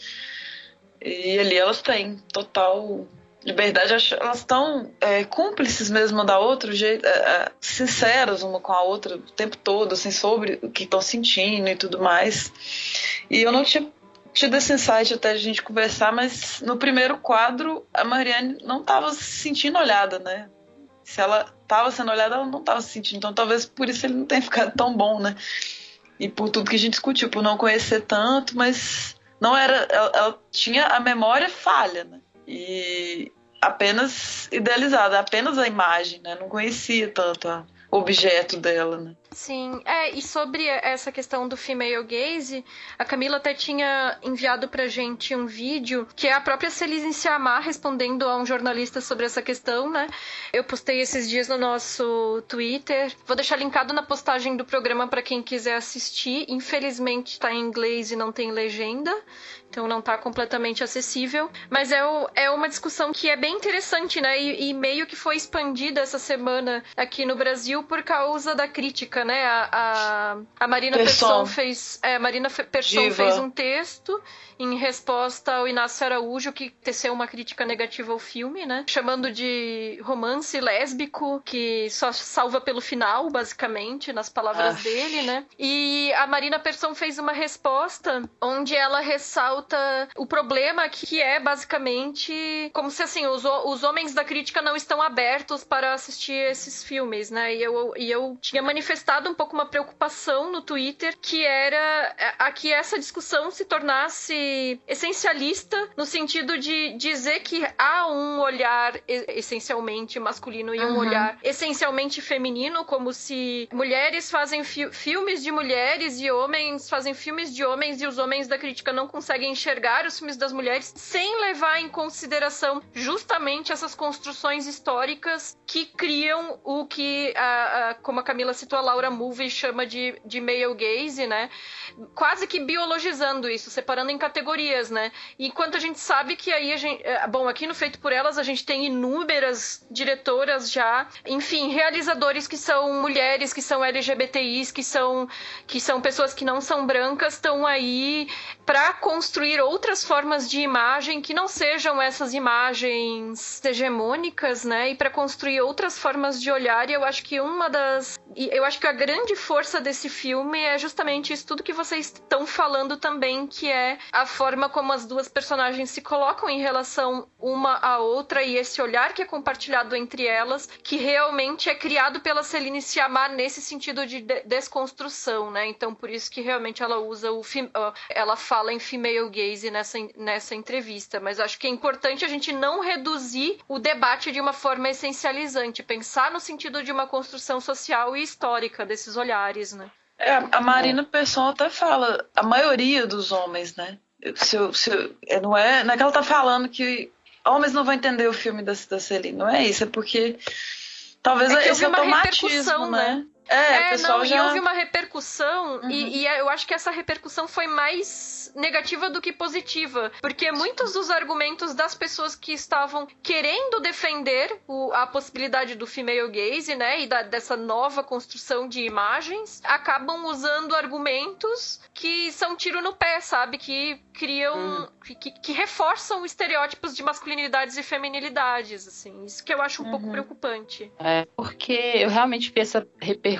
E ali elas têm total liberdade, elas estão é, cúmplices mesmo da outra, jeito, é, é, sinceras uma com a outra o tempo todo, assim, sobre o que estão sentindo e tudo mais. E eu não tinha tido esse insight até a gente conversar, mas no primeiro quadro a Mariane não estava se sentindo olhada, né? Se ela estava sendo olhada, ela não estava se sentindo. Então talvez por isso ele não tenha ficado tão bom, né? E por tudo que a gente discutiu, por não conhecer tanto, mas não era. Ela, ela tinha a memória falha, né? E apenas idealizada, apenas a imagem, né? Não conhecia tanto o objeto dela, né? Sim, é, e sobre essa questão do female gaze, a Camila até tinha enviado pra gente um vídeo que é a própria Celise Siamar respondendo a um jornalista sobre essa questão, né? Eu postei esses dias no nosso Twitter. Vou deixar linkado na postagem do programa para quem quiser assistir. Infelizmente tá em inglês e não tem legenda então não está completamente acessível. Mas é, o, é uma discussão que é bem interessante, né? E, e, meio que foi expandida essa semana aqui no Brasil por causa da crítica, né? A, a, a Marina Persson fez. É, Marina Persson fez um texto em resposta ao Inácio Araújo, que teceu uma crítica negativa ao filme, né? Chamando de romance lésbico, que só salva pelo final, basicamente, nas palavras ah. dele, né? E a Marina Persson fez uma resposta onde ela ressalta o problema que é basicamente como se assim, os, os homens da crítica não estão abertos para assistir esses filmes, né? E eu, e eu tinha manifestado um pouco uma preocupação no Twitter que era a, a que essa discussão se tornasse essencialista no sentido de dizer que há um olhar essencialmente masculino e um uhum. olhar essencialmente feminino, como se mulheres fazem fi filmes de mulheres e homens fazem filmes de homens e os homens da crítica não conseguem enxergar os filmes das mulheres sem levar em consideração justamente essas construções históricas que criam o que, a, a, como a Camila citou, a Laura Mulvey chama de, de male gaze, né? Quase que biologizando isso, separando em categorias né? Enquanto a gente sabe que aí a gente. É, bom, aqui no Feito por Elas a gente tem inúmeras diretoras já, enfim, realizadores que são mulheres, que são LGBTIs, que são, que são pessoas que não são brancas, estão aí para construir outras formas de imagem que não sejam essas imagens hegemônicas, né? E para construir outras formas de olhar. E eu acho que uma das. Eu acho que a grande força desse filme é justamente isso tudo que vocês estão falando também, que é a forma como as duas personagens se colocam em relação uma à outra e esse olhar que é compartilhado entre elas, que realmente é criado pela Celine Sciamma nesse sentido de, de desconstrução, né? Então por isso que realmente ela usa o ela fala em female gaze nessa, nessa entrevista, mas acho que é importante a gente não reduzir o debate de uma forma essencializante, pensar no sentido de uma construção social e histórica desses olhares, né? É, a Marina Pessoa até fala, a maioria dos homens, né? se eu, se eu, é, não, é, não é que ela tá falando que homens não vão entender o filme da, da Celine, não é isso, é porque talvez é esse automatismo, né? né? É, é pessoal não, já... e houve uma repercussão, uhum. e, e eu acho que essa repercussão foi mais negativa do que positiva. Porque muitos dos argumentos das pessoas que estavam querendo defender o, a possibilidade do female gaze, né, e da, dessa nova construção de imagens, acabam usando argumentos que são tiro no pé, sabe? Que criam. Hum. Que, que, reforçam estereótipos de masculinidades e feminilidades, assim. Isso que eu acho um uhum. pouco preocupante. É, porque eu realmente vi essa repercussão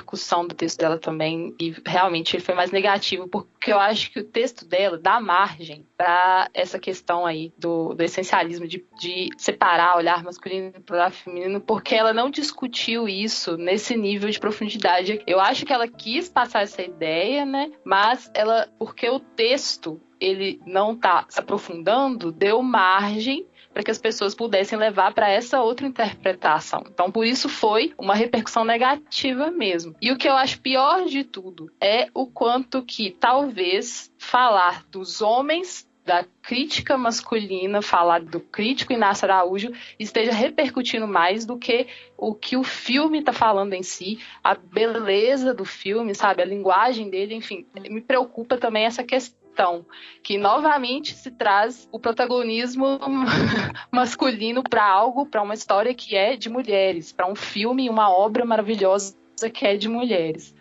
do texto dela também, e realmente ele foi mais negativo, porque eu acho que o texto dela dá margem para essa questão aí do, do essencialismo, de, de separar olhar masculino do olhar feminino, porque ela não discutiu isso nesse nível de profundidade. Eu acho que ela quis passar essa ideia, né? Mas ela, porque o texto ele não está se aprofundando, deu margem para que as pessoas pudessem levar para essa outra interpretação. Então, por isso foi uma repercussão negativa mesmo. E o que eu acho pior de tudo é o quanto que talvez falar dos homens da crítica masculina, falar do crítico Inácio Araújo, esteja repercutindo mais do que o que o filme está falando em si, a beleza do filme, sabe, a linguagem dele, enfim, me preocupa também essa questão questão, que novamente se traz o protagonismo masculino para algo, para uma história que é de mulheres, para um filme, uma obra maravilhosa que é de mulheres.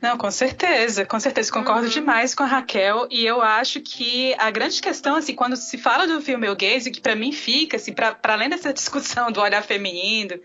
Não, com certeza, com certeza, concordo uhum. demais com a Raquel e eu acho que a grande questão, assim, quando se fala do filme o gaze, que para mim fica, assim, para além dessa discussão do olhar feminino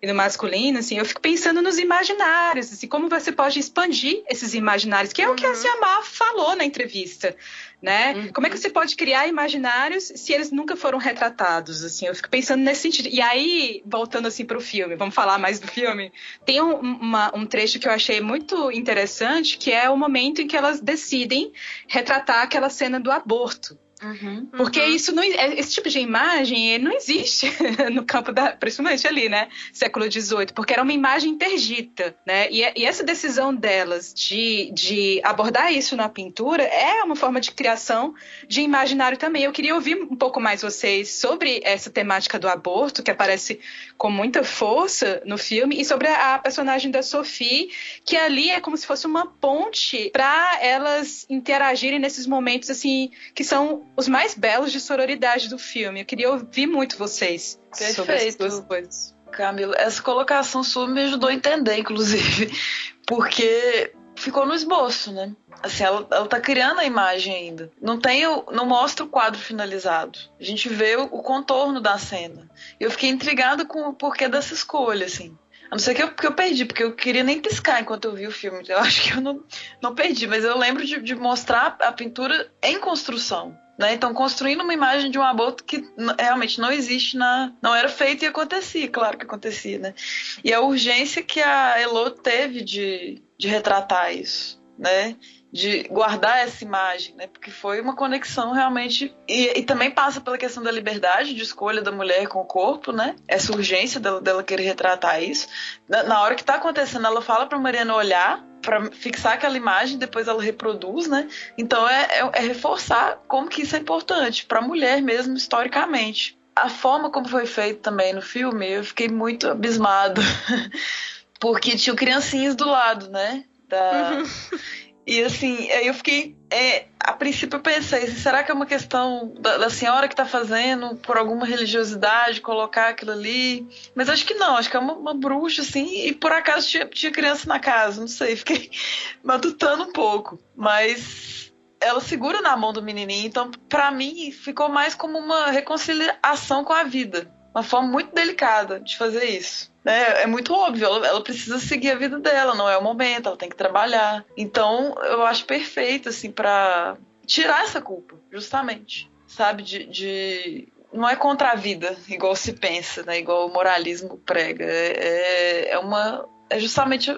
e do masculino, assim, eu fico pensando nos imaginários, assim, como você pode expandir esses imaginários, que é uhum. o que a Siamar uhum. falou na entrevista né? Uhum. Como é que você pode criar imaginários se eles nunca foram retratados? Assim, eu fico pensando nesse sentido. E aí, voltando assim para o filme, vamos falar mais do filme. Tem um, uma, um trecho que eu achei muito interessante, que é o momento em que elas decidem retratar aquela cena do aborto. Uhum, Porque uhum. isso não, é, esse tipo de imagem não existe no campo da, principalmente ali, né, século XVIII, porque era uma imagem interdita, né, e, e, essa decisão delas de, de abordar isso na pintura é uma forma de criação de imaginário também. Eu queria ouvir um pouco mais vocês sobre essa temática do aborto que aparece com muita força no filme e sobre a personagem da Sophie, que ali é como se fosse uma ponte para elas interagirem nesses momentos assim que são os mais belos de sororidade do filme. Eu queria ouvir muito vocês Perfeito. sobre essas duas coisas. Camila, essa colocação sua me ajudou a entender, inclusive, porque ficou no esboço, né? Assim, ela, ela tá criando a imagem ainda. Não tem o, não mostra o quadro finalizado. A gente vê o, o contorno da cena. E eu fiquei intrigada com o porquê dessa escolha, assim. A não ser que eu, que eu perdi, porque eu queria nem piscar enquanto eu vi o filme. Eu acho que eu não, não perdi, mas eu lembro de, de mostrar a pintura em construção. Né? Então, construindo uma imagem de um aborto que realmente não existe, na, não era feito e acontecia, claro que acontecia. Né? E a urgência que a Elo teve de, de retratar isso. Né? de guardar essa imagem, né? Porque foi uma conexão realmente e, e, também passa pela questão da liberdade de escolha da mulher com o corpo, né? Essa urgência dela, dela querer retratar isso. Na, na hora que está acontecendo, ela fala para Mariana olhar para fixar aquela imagem, depois ela reproduz, né? Então é, é, é reforçar como que isso é importante para a mulher mesmo historicamente. A forma como foi feito também no filme, eu fiquei muito abismado. Porque tinha criancinhas do lado, né? Da... Uhum. E assim, aí eu fiquei. É, a princípio eu pensei, assim, será que é uma questão da, da senhora que está fazendo por alguma religiosidade colocar aquilo ali? Mas acho que não, acho que é uma, uma bruxa, assim, e por acaso tinha, tinha criança na casa, não sei, fiquei matutando um pouco. Mas ela segura na mão do menininho, então para mim ficou mais como uma reconciliação com a vida. Uma forma muito delicada de fazer isso né, é muito óbvio, ela, ela, precisa seguir a vida dela, não é o momento, ela tem que trabalhar. Então, eu acho perfeito, assim, para tirar essa culpa, justamente, sabe? De, de, Não é contra a vida, igual se pensa, né? Igual o moralismo prega. É, é uma é justamente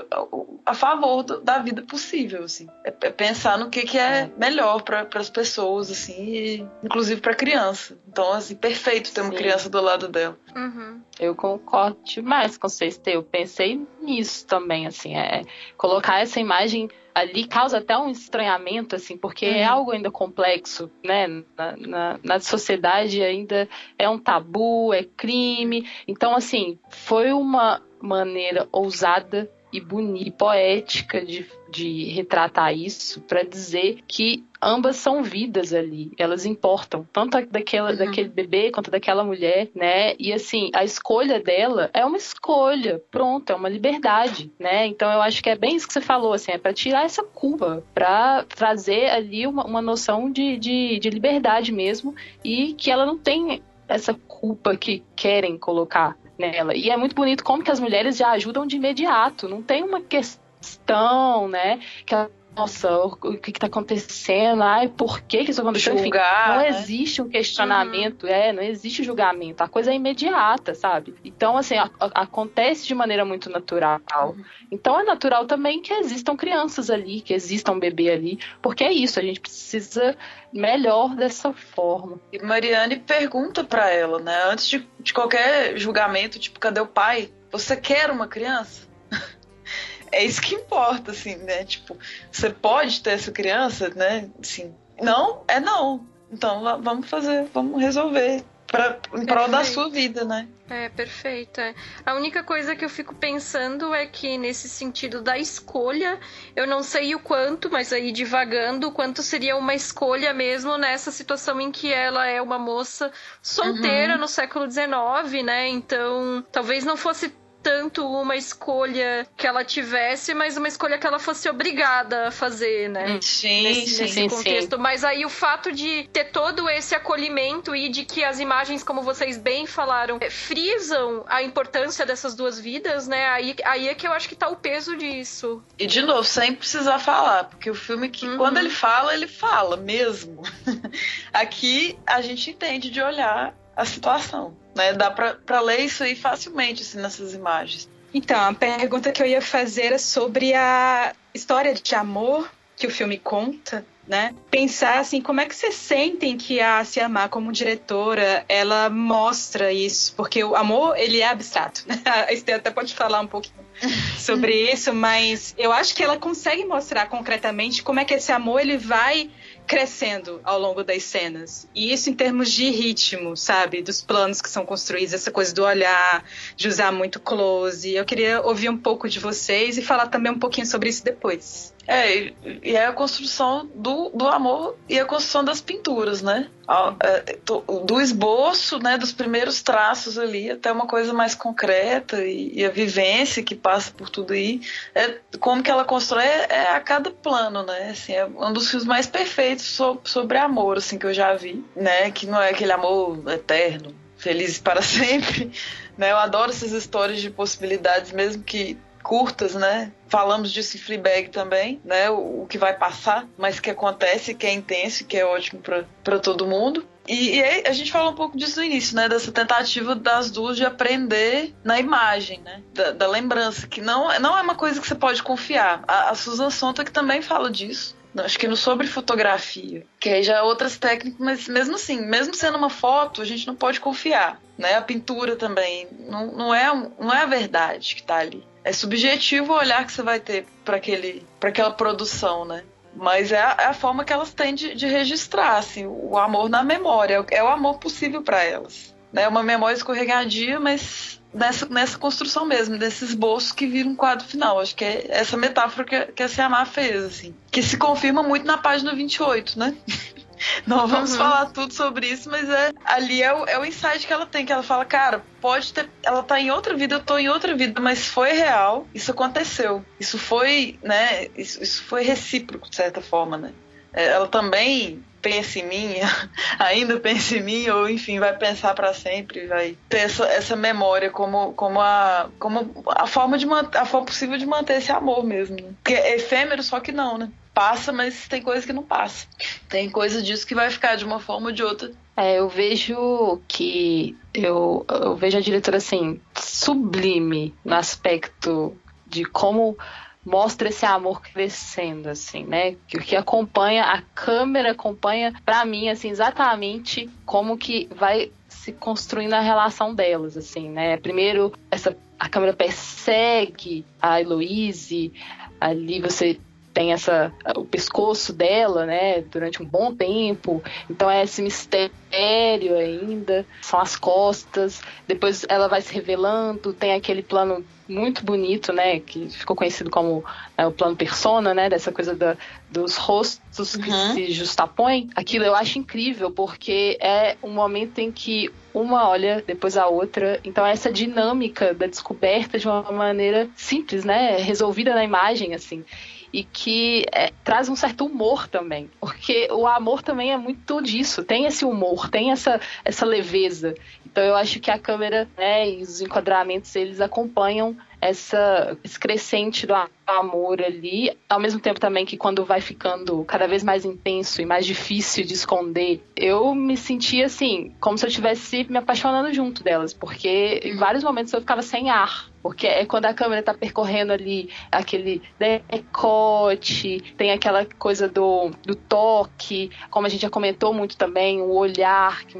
a, favor do, da vida possível, assim. É, é, pensar no que, que é, é. melhor para as pessoas, assim, e, inclusive para criança. Então, assim, perfeito ter Sim. uma criança do lado dela. Uhum. Eu concordo demais com vocês, Eu pensei nisso também, assim, é colocar essa imagem ali causa até um estranhamento, assim, porque é uhum. é algo ainda complexo, né? Na, na, na, sociedade ainda é um tabu, é crime. Então, assim, foi uma maneira ousada e bonita e poética de, de retratar isso para dizer que ambas são vidas ali, elas importam, tanto daquela, uhum. daquele bebê quanto daquela mulher, né? E assim, a escolha dela é uma escolha, pronto, é uma liberdade, né? Então eu acho que é bem isso que você falou, assim, é para tirar essa culpa, para trazer ali uma, uma noção de, de, de liberdade mesmo e que ela não tem essa culpa que querem colocar nela. E é muito bonito como que as mulheres já ajudam de imediato, não tem uma questão, né, que nossa, o que está acontecendo? Ai, por que, que isso aconteceu? Julgar, Enfim, não né? existe um questionamento, uhum. é, não existe julgamento. A coisa é imediata, sabe? Então, assim, a, a, acontece de maneira muito natural. Uhum. Então, é natural também que existam crianças ali, que existam um bebê ali, porque é isso, a gente precisa melhor dessa forma. E Mariane pergunta para ela, né, antes de, de qualquer julgamento, tipo, cadê o pai? Você quer uma criança? É isso que importa, assim, né? Tipo, você pode ter essa criança, né? Assim, não, é não. Então vamos fazer, vamos resolver pra, em prol da sua vida, né? É, perfeito. É. A única coisa que eu fico pensando é que, nesse sentido da escolha, eu não sei o quanto, mas aí divagando, o quanto seria uma escolha mesmo nessa situação em que ela é uma moça solteira uhum. no século XIX, né? Então, talvez não fosse tanto uma escolha que ela tivesse, mas uma escolha que ela fosse obrigada a fazer, né? Hum, sim, nesse, sim, nesse sim, contexto. sim. Mas aí o fato de ter todo esse acolhimento e de que as imagens, como vocês bem falaram, é, frisam a importância dessas duas vidas, né? Aí, aí é que eu acho que tá o peso disso. E de novo, sem precisar falar, porque o filme que uhum. quando ele fala, ele fala mesmo. Aqui a gente entende de olhar a situação. Né? Dá para ler isso aí facilmente assim, nessas imagens. Então, a pergunta que eu ia fazer é sobre a história de amor que o filme conta, né? Pensar assim, como é que vocês sentem que a Se Amar como diretora, ela mostra isso? Porque o amor, ele é abstrato, né? A Esther até pode falar um pouquinho sobre isso, mas eu acho que ela consegue mostrar concretamente como é que esse amor, ele vai crescendo ao longo das cenas. E isso em termos de ritmo, sabe? Dos planos que são construídos, essa coisa do olhar, de usar muito close. Eu queria ouvir um pouco de vocês e falar também um pouquinho sobre isso depois. É, e é a construção do, do amor e a construção das pinturas, né? É, do esboço, né, dos primeiros traços ali até uma coisa mais concreta e, e a vivência que passa por tudo aí. É, como que ela constrói é, é a cada plano, né? Assim, é um dos filmes mais perfeitos sobre, sobre amor, assim, que eu já vi, né? Que não é aquele amor eterno, feliz para sempre. Né? Eu adoro essas histórias de possibilidades, mesmo que curtas, né? Falamos disso em Fleabag também, né? O, o, que vai passar, mas que acontece, que é intenso, que é ótimo para todo mundo. E, e a gente falou um pouco disso no início, né? Dessa tentativa das duas de aprender na imagem, né? Da, da lembrança, que não, não é uma coisa que você pode confiar. A, a Susan Sontag também fala disso acho que no sobre fotografia, que aí já é outras técnicas, mas mesmo assim, mesmo sendo uma foto, a gente não pode confiar, né? A pintura também não, não é não é a verdade que está ali é subjetivo o olhar que você vai ter para aquele para aquela produção, né? Mas é a, é a, forma que elas têm de, de registrar, assim, o amor na memória. É o amor possível para elas. É né? uma memória escorregadia, mas nessa, nessa construção mesmo, desse esboço que vira um quadro final. Acho que é essa metáfora que, que a Ciamar fez, assim. Que se confirma muito na página 28, né? Não vamos uhum. falar tudo sobre isso, mas é ali é o, é o insight que ela tem, que ela fala, cara, pode ter. Ela tá em outra vida, eu tô em outra vida, mas foi real, isso aconteceu. Isso foi, né? Isso, isso foi recíproco, de certa forma, né? É, ela também pensa em mim, ainda pensa em mim, ou enfim, vai pensar para sempre, vai ter essa, essa memória como, como, a, como a, forma de, a forma possível de manter esse amor mesmo. Né? Porque é efêmero, só que não, né? Passa, mas tem coisa que não passa. Tem coisa disso que vai ficar de uma forma ou de outra. É, eu vejo que eu, eu vejo a diretora assim sublime no aspecto de como mostra esse amor crescendo, assim, né? Que, que acompanha, a câmera acompanha, para mim, assim, exatamente como que vai se construindo a relação delas, assim, né? Primeiro, essa, a câmera persegue a Heloise, ali você tem essa o pescoço dela, né, durante um bom tempo. Então é esse mistério ainda, são as costas. Depois ela vai se revelando, tem aquele plano muito bonito, né, que ficou conhecido como é, o plano persona, né, dessa coisa da, dos rostos que uhum. se justapõem. Aquilo eu acho incrível porque é um momento em que uma olha depois a outra. Então essa dinâmica da descoberta de uma maneira simples, né, resolvida na imagem assim e que é, traz um certo humor também, porque o amor também é muito disso, tem esse humor, tem essa, essa leveza. Então eu acho que a câmera né, e os enquadramentos eles acompanham essa, esse crescente do amor ali, ao mesmo tempo também que quando vai ficando cada vez mais intenso e mais difícil de esconder, eu me sentia assim, como se eu estivesse me apaixonando junto delas, porque em vários momentos eu ficava sem ar. Porque é quando a câmera tá percorrendo ali aquele decote, tem aquela coisa do, do toque, como a gente já comentou muito também, o olhar que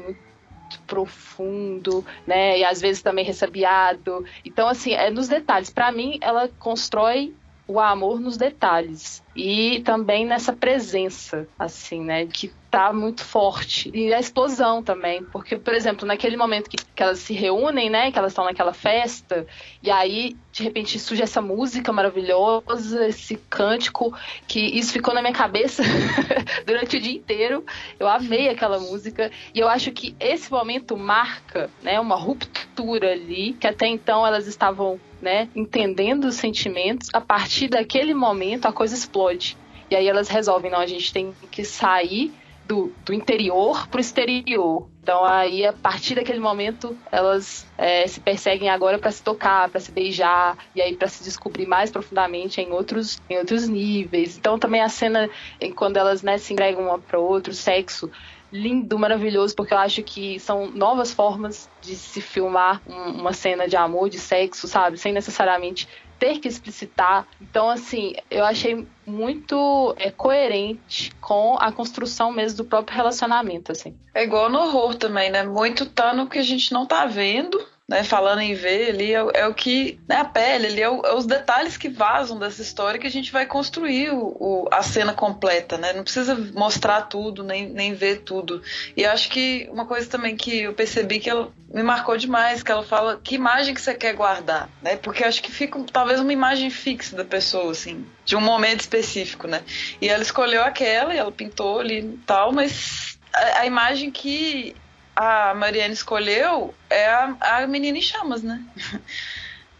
profundo, né? E às vezes também ressabiado. Então, assim, é nos detalhes. Para mim, ela constrói o amor nos detalhes e também nessa presença, assim, né, que tá muito forte. E a explosão também, porque, por exemplo, naquele momento que, que elas se reúnem, né, que elas estão naquela festa, e aí, de repente, surge essa música maravilhosa, esse cântico, que isso ficou na minha cabeça durante o dia inteiro. Eu amei aquela música, e eu acho que esse momento marca, né, uma ruptura ali, que até então elas estavam né, entendendo os sentimentos, a partir daquele momento a coisa explode. E aí elas resolvem, não, a gente tem que sair do, do interior para o exterior. Então aí a partir daquele momento elas é, se perseguem agora para se tocar, para se beijar e aí para se descobrir mais profundamente em outros em outros níveis. Então também a cena em quando elas né, se entregam uma para outro, sexo lindo, maravilhoso, porque eu acho que são novas formas de se filmar uma cena de amor, de sexo, sabe? Sem necessariamente ter que explicitar. Então, assim, eu achei muito é, coerente com a construção mesmo do próprio relacionamento, assim. É igual no horror também, né? Muito tá no que a gente não tá vendo, né, falando em ver ali, é, é o que. Né, a pele ali, é, é, os detalhes que vazam dessa história que a gente vai construir o, o, a cena completa, né? Não precisa mostrar tudo, nem, nem ver tudo. E acho que uma coisa também que eu percebi que ela me marcou demais, que ela fala que imagem que você quer guardar, né? Porque acho que fica talvez uma imagem fixa da pessoa, assim, de um momento específico, né? E ela escolheu aquela e ela pintou ali e tal, mas a, a imagem que a Mariana escolheu é a, a menina em chamas, né?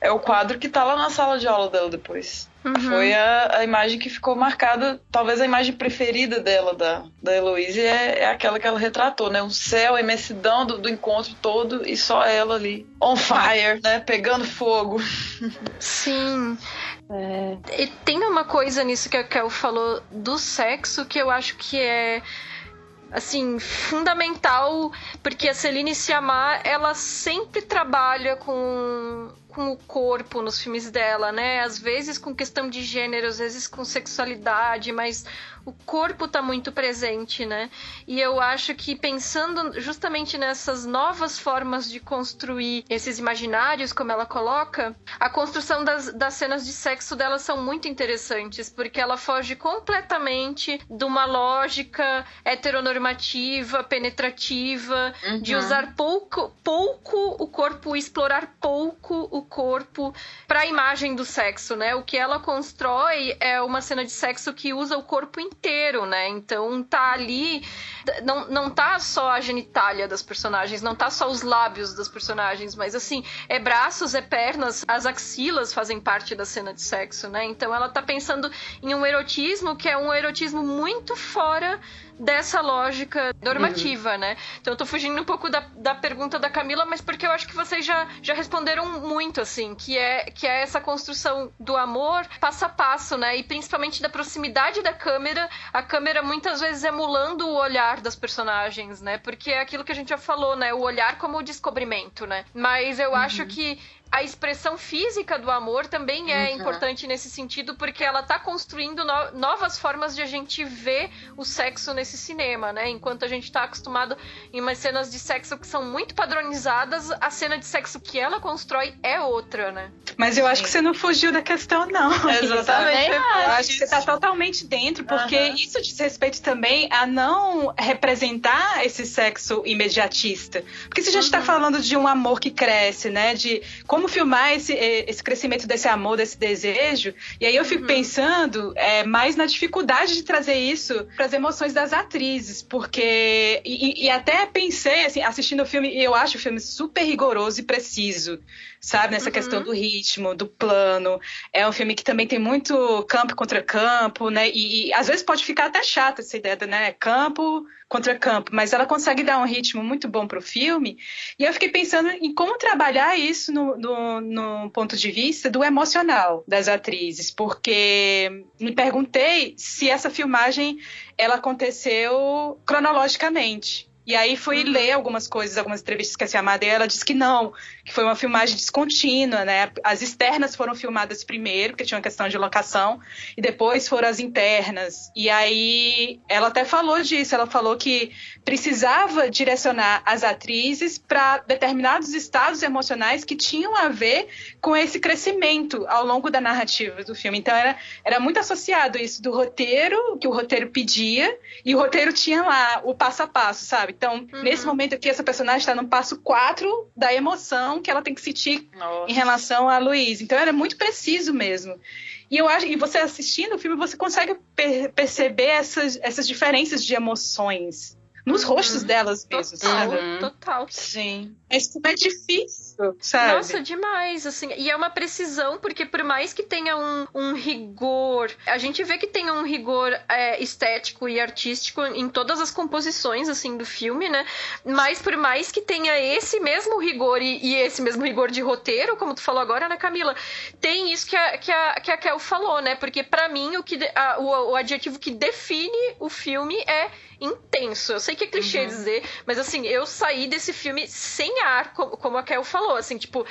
É o quadro que tá lá na sala de aula dela depois. Uhum. Foi a, a, imagem que ficou marcada, talvez a imagem preferida dela, da, da Heloise, é, é aquela que ela retratou, né? Um céu, a imensidão do, do encontro todo e só ela ali, on fire, né? Pegando fogo. Sim. É... E tem uma coisa nisso que a Kel falou do sexo que eu acho que é assim, fundamental, porque a Celine Sciamma, ela sempre trabalha com com o corpo nos filmes dela, né? Às vezes com questão de gênero, às vezes com sexualidade, mas o corpo está muito presente, né? E eu acho que pensando justamente nessas novas formas de construir esses imaginários, como ela coloca, a construção das, das cenas de sexo dela são muito interessantes, porque ela foge completamente de uma lógica heteronormativa, penetrativa, uhum. de usar pouco, pouco o corpo, explorar pouco o corpo para a imagem do sexo, né? O que ela constrói é uma cena de sexo que usa o corpo inteiro inteiro, né? Então tá ali. Não, não tá só a genitália das personagens, não tá só os lábios das personagens, mas assim, é braços, é pernas, as axilas fazem parte da cena de sexo, né? Então ela tá pensando em um erotismo que é um erotismo muito fora dessa lógica normativa, uhum. né? Então eu tô fugindo um pouco da, da pergunta da Camila, mas porque eu acho que vocês já, já responderam muito, assim, que é, que é essa construção do amor passo a passo, né? E principalmente da proximidade da câmera, a câmera muitas vezes emulando o olhar das personagens, né? Porque é aquilo que a gente já falou, né? O olhar como o descobrimento, né? Mas eu uhum. acho que a expressão física do amor também é uhum. importante nesse sentido, porque ela está construindo no novas formas de a gente ver o sexo nesse cinema, né? Enquanto a gente está acostumado em umas cenas de sexo que são muito padronizadas, a cena de sexo que ela constrói é outra, né? Mas eu acho que você não fugiu da questão, não. Exatamente. Eu acho que você está totalmente dentro, porque uhum. isso diz respeito também a não representar esse sexo imediatista. Porque se a gente está uhum. falando de um amor que cresce, né? De como filmar esse, esse crescimento desse amor, desse desejo, e aí eu fico uhum. pensando é, mais na dificuldade de trazer isso para as emoções das atrizes, porque. E, e até pensei, assim, assistindo o filme, e eu acho o filme super rigoroso e preciso sabe? Nessa uhum. questão do ritmo, do plano. É um filme que também tem muito campo contra campo, né? E, e às vezes pode ficar até chata essa ideia, né? Campo contra campo, mas ela consegue dar um ritmo muito bom para o filme. E eu fiquei pensando em como trabalhar isso no, no, no, ponto de vista do emocional das atrizes, porque me perguntei se essa filmagem ela aconteceu cronologicamente. E aí fui ler algumas coisas, algumas entrevistas que a Cia Madeira, ela disse que não, que foi uma filmagem descontínua, né? As externas foram filmadas primeiro, porque tinha uma questão de locação, e depois foram as internas. E aí ela até falou disso, ela falou que precisava direcionar as atrizes para determinados estados emocionais que tinham a ver com esse crescimento ao longo da narrativa do filme. Então era, era muito associado isso do roteiro, que o roteiro pedia, e o roteiro tinha lá o passo a passo, sabe? Então, uhum. nesse momento aqui, essa personagem está no passo 4 da emoção que ela tem que sentir Nossa. em relação a Luiz. Então, era muito preciso mesmo. E eu acho, e você assistindo o filme, você consegue per perceber essas, essas diferenças de emoções nos uhum. rostos delas mesmo, total, sabe? Total. Sim. Mas como é difícil, sabe? Nossa, demais, assim. E é uma precisão, porque por mais que tenha um, um rigor, a gente vê que tem um rigor é, estético e artístico em todas as composições, assim, do filme, né? Mas por mais que tenha esse mesmo rigor e, e esse mesmo rigor de roteiro, como tu falou agora, né, Camila? Tem isso que a, que a, que a Kel falou, né? Porque para mim, o, que, a, o, o adjetivo que define o filme é intenso. Eu sei que é clichê uhum. dizer, mas assim, eu saí desse filme sem ar, como a Kel falou, assim, tipo,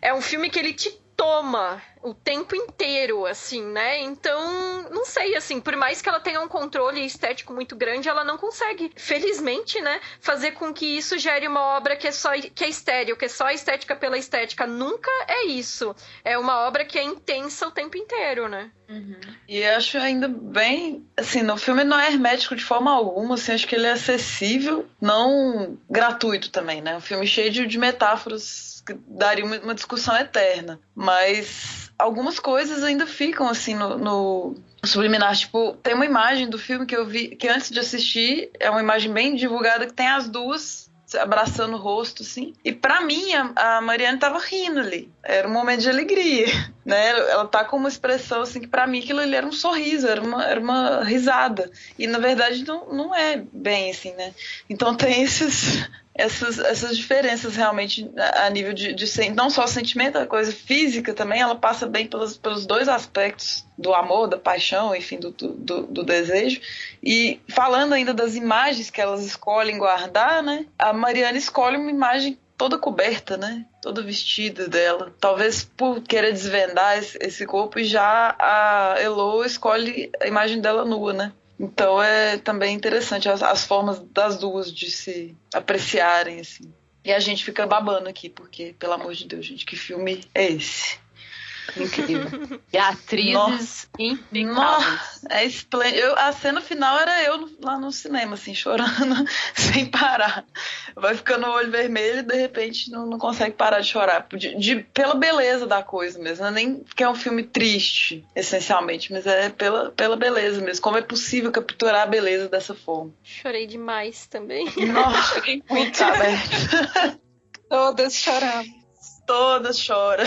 é um filme que ele te toma o tempo inteiro, assim, né? Então, não sei, assim, por mais que ela tenha um controle estético muito grande, ela não consegue, felizmente, né, fazer com que isso gere uma obra que é só que é estéreo, que é só estética pela estética. Nunca é isso. É uma obra que é intensa o tempo inteiro, né? Uhum. E acho ainda bem, assim, no filme não é hermético de forma alguma, assim, acho que ele é acessível, não gratuito também, né? Um filme cheio de, metáforas daria uma, discussão eterna. Mas algumas coisas ainda ficam assim no, no, subliminar. Tipo, tem uma imagem do filme que eu vi, que antes de assistir, é uma imagem bem divulgada que tem as duas abraçando o rosto, assim. E para mim, a, a Mariana tava rindo ali. Era um momento de alegria, né? Ela tá com uma expressão, assim, que para mim aquilo ali era um sorriso, era uma, era uma risada. E na verdade não, não é bem assim, né? Então tem esses essas, essas diferenças realmente a nível de, de não só sentimento, a coisa física também, ela passa bem pelos, pelos dois aspectos do amor, da paixão, enfim, do, do, do, desejo. E falando ainda das imagens que elas escolhem guardar, né? A Mariana escolhe uma imagem toda coberta, né? Toda vestida dela. Talvez por querer desvendar esse, esse corpo, e já a Elo escolhe a imagem dela nua, né? Então é também interessante as, as formas das duas de se apreciarem, assim. E a gente fica babando aqui, porque, pelo amor de Deus, gente, que filme é esse? Incrível. E atrizes impecáveis. Nossa, é esplêndido. a cena final era eu lá no cinema, assim, chorando sem parar. Vai ficando o olho vermelho e de repente não, não consegue parar de chorar. De, de, pela beleza da coisa mesmo. Não é nem que é um filme triste, essencialmente, mas é pela, pela beleza mesmo. Como é possível capturar a beleza dessa forma. Chorei demais também. Nossa, fiquei muito aberta. Todas choramos. Todas choram.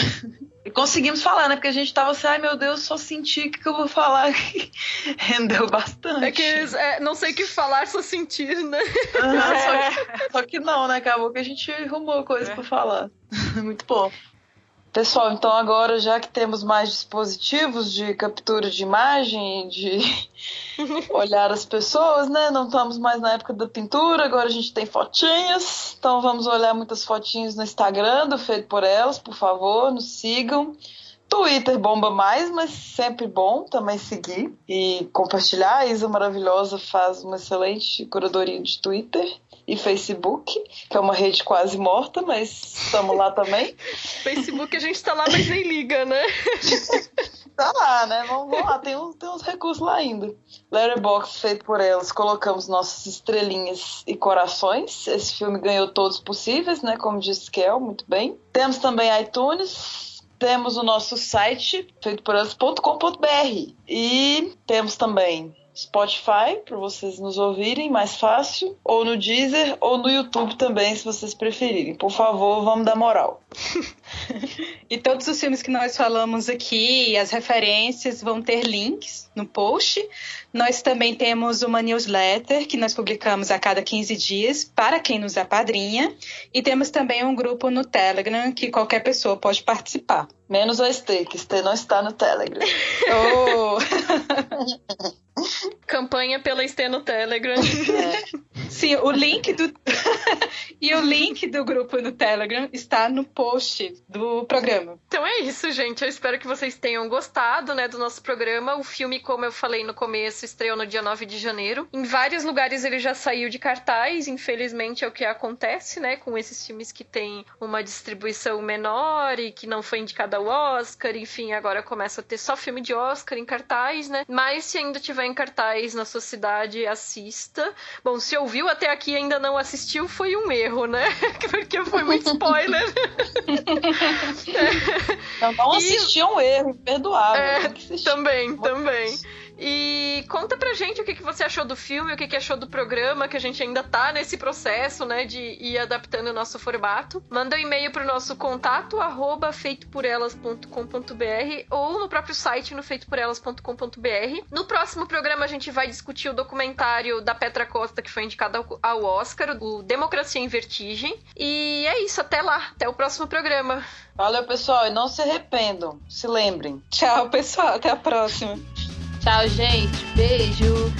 E conseguimos falar, né? Porque a gente tava assim, ai meu Deus, só senti o que, que eu vou falar. Rendeu bastante. É que é, não sei o que falar, só sentir, né? Uhum, só, que, só, que, não, né? Acabou que a gente arrumou coisa é. pra falar. Muito bom. Pessoal, então agora já que temos mais dispositivos de captura de imagem, de olhar as pessoas, né? Não estamos mais na época da pintura, agora a gente tem fotinhas. Então vamos olhar muitas fotinhas no Instagram do Feito por Elas, por favor, nos sigam. Twitter bomba mais, mas sempre bom também seguir e compartilhar. A Isa Maravilhosa faz uma excelente curadoria de Twitter e Facebook, que é uma rede quase morta, mas estamos lá também. Facebook a gente tá lá, mas nem liga, né? tá lá, né? Vamos, vamos lá, tem, um, tem uns recursos lá ainda. Letterboxd feito por elas, colocamos nossas estrelinhas e corações. Esse filme ganhou todos possíveis, né? Como disse Kel, muito bem. Temos também iTunes, temos o nosso site, feito por elas.com.br. E temos também Spotify, para vocês nos ouvirem mais fácil, ou no Deezer, ou no YouTube também, se vocês preferirem. Por favor, vamos dar moral. e todos os filmes que nós falamos aqui, as referências, vão ter links no post. Nós também temos uma newsletter que nós publicamos a cada 15 dias para quem nos apadrinha. E temos também um grupo no Telegram que qualquer pessoa pode participar. Menos a Stay, que Stay não está no Telegram. oh. Campanha pela Stay no Telegram. É. Sim, o link do. e o link do grupo no Telegram está no post do programa. Então é isso, gente. Eu espero que vocês tenham gostado, né, do nosso programa. O filme, como eu falei no começo, estreou no dia 9 de janeiro. Em vários lugares ele já saiu de cartaz, infelizmente é o que acontece, né, com esses filmes que têm uma distribuição menor e que não foi indicado ao Oscar, enfim, agora começa a ter só filme de Oscar em cartaz, né? Mas se ainda tiver em cartaz na sua cidade, assista. Bom, se ouviu até aqui e ainda não assistiu, foi um erro, né? Porque foi muito spoiler. Então, não assistir é um erro, imperdoável. É, também, também. E conta pra gente o que, que você achou do filme, o que, que achou do programa, que a gente ainda tá nesse processo, né, de ir adaptando o nosso formato. Manda um e-mail pro nosso contato, arroba feitoporelas.com.br ou no próprio site no feitoporelas.com.br. No próximo programa a gente vai discutir o documentário da Petra Costa que foi indicado ao Oscar, o Democracia em Vertigem. E é isso, até lá, até o próximo programa. Valeu, pessoal, e não se arrependam, se lembrem. Tchau, pessoal, até a próxima. Tchau, gente. Beijo.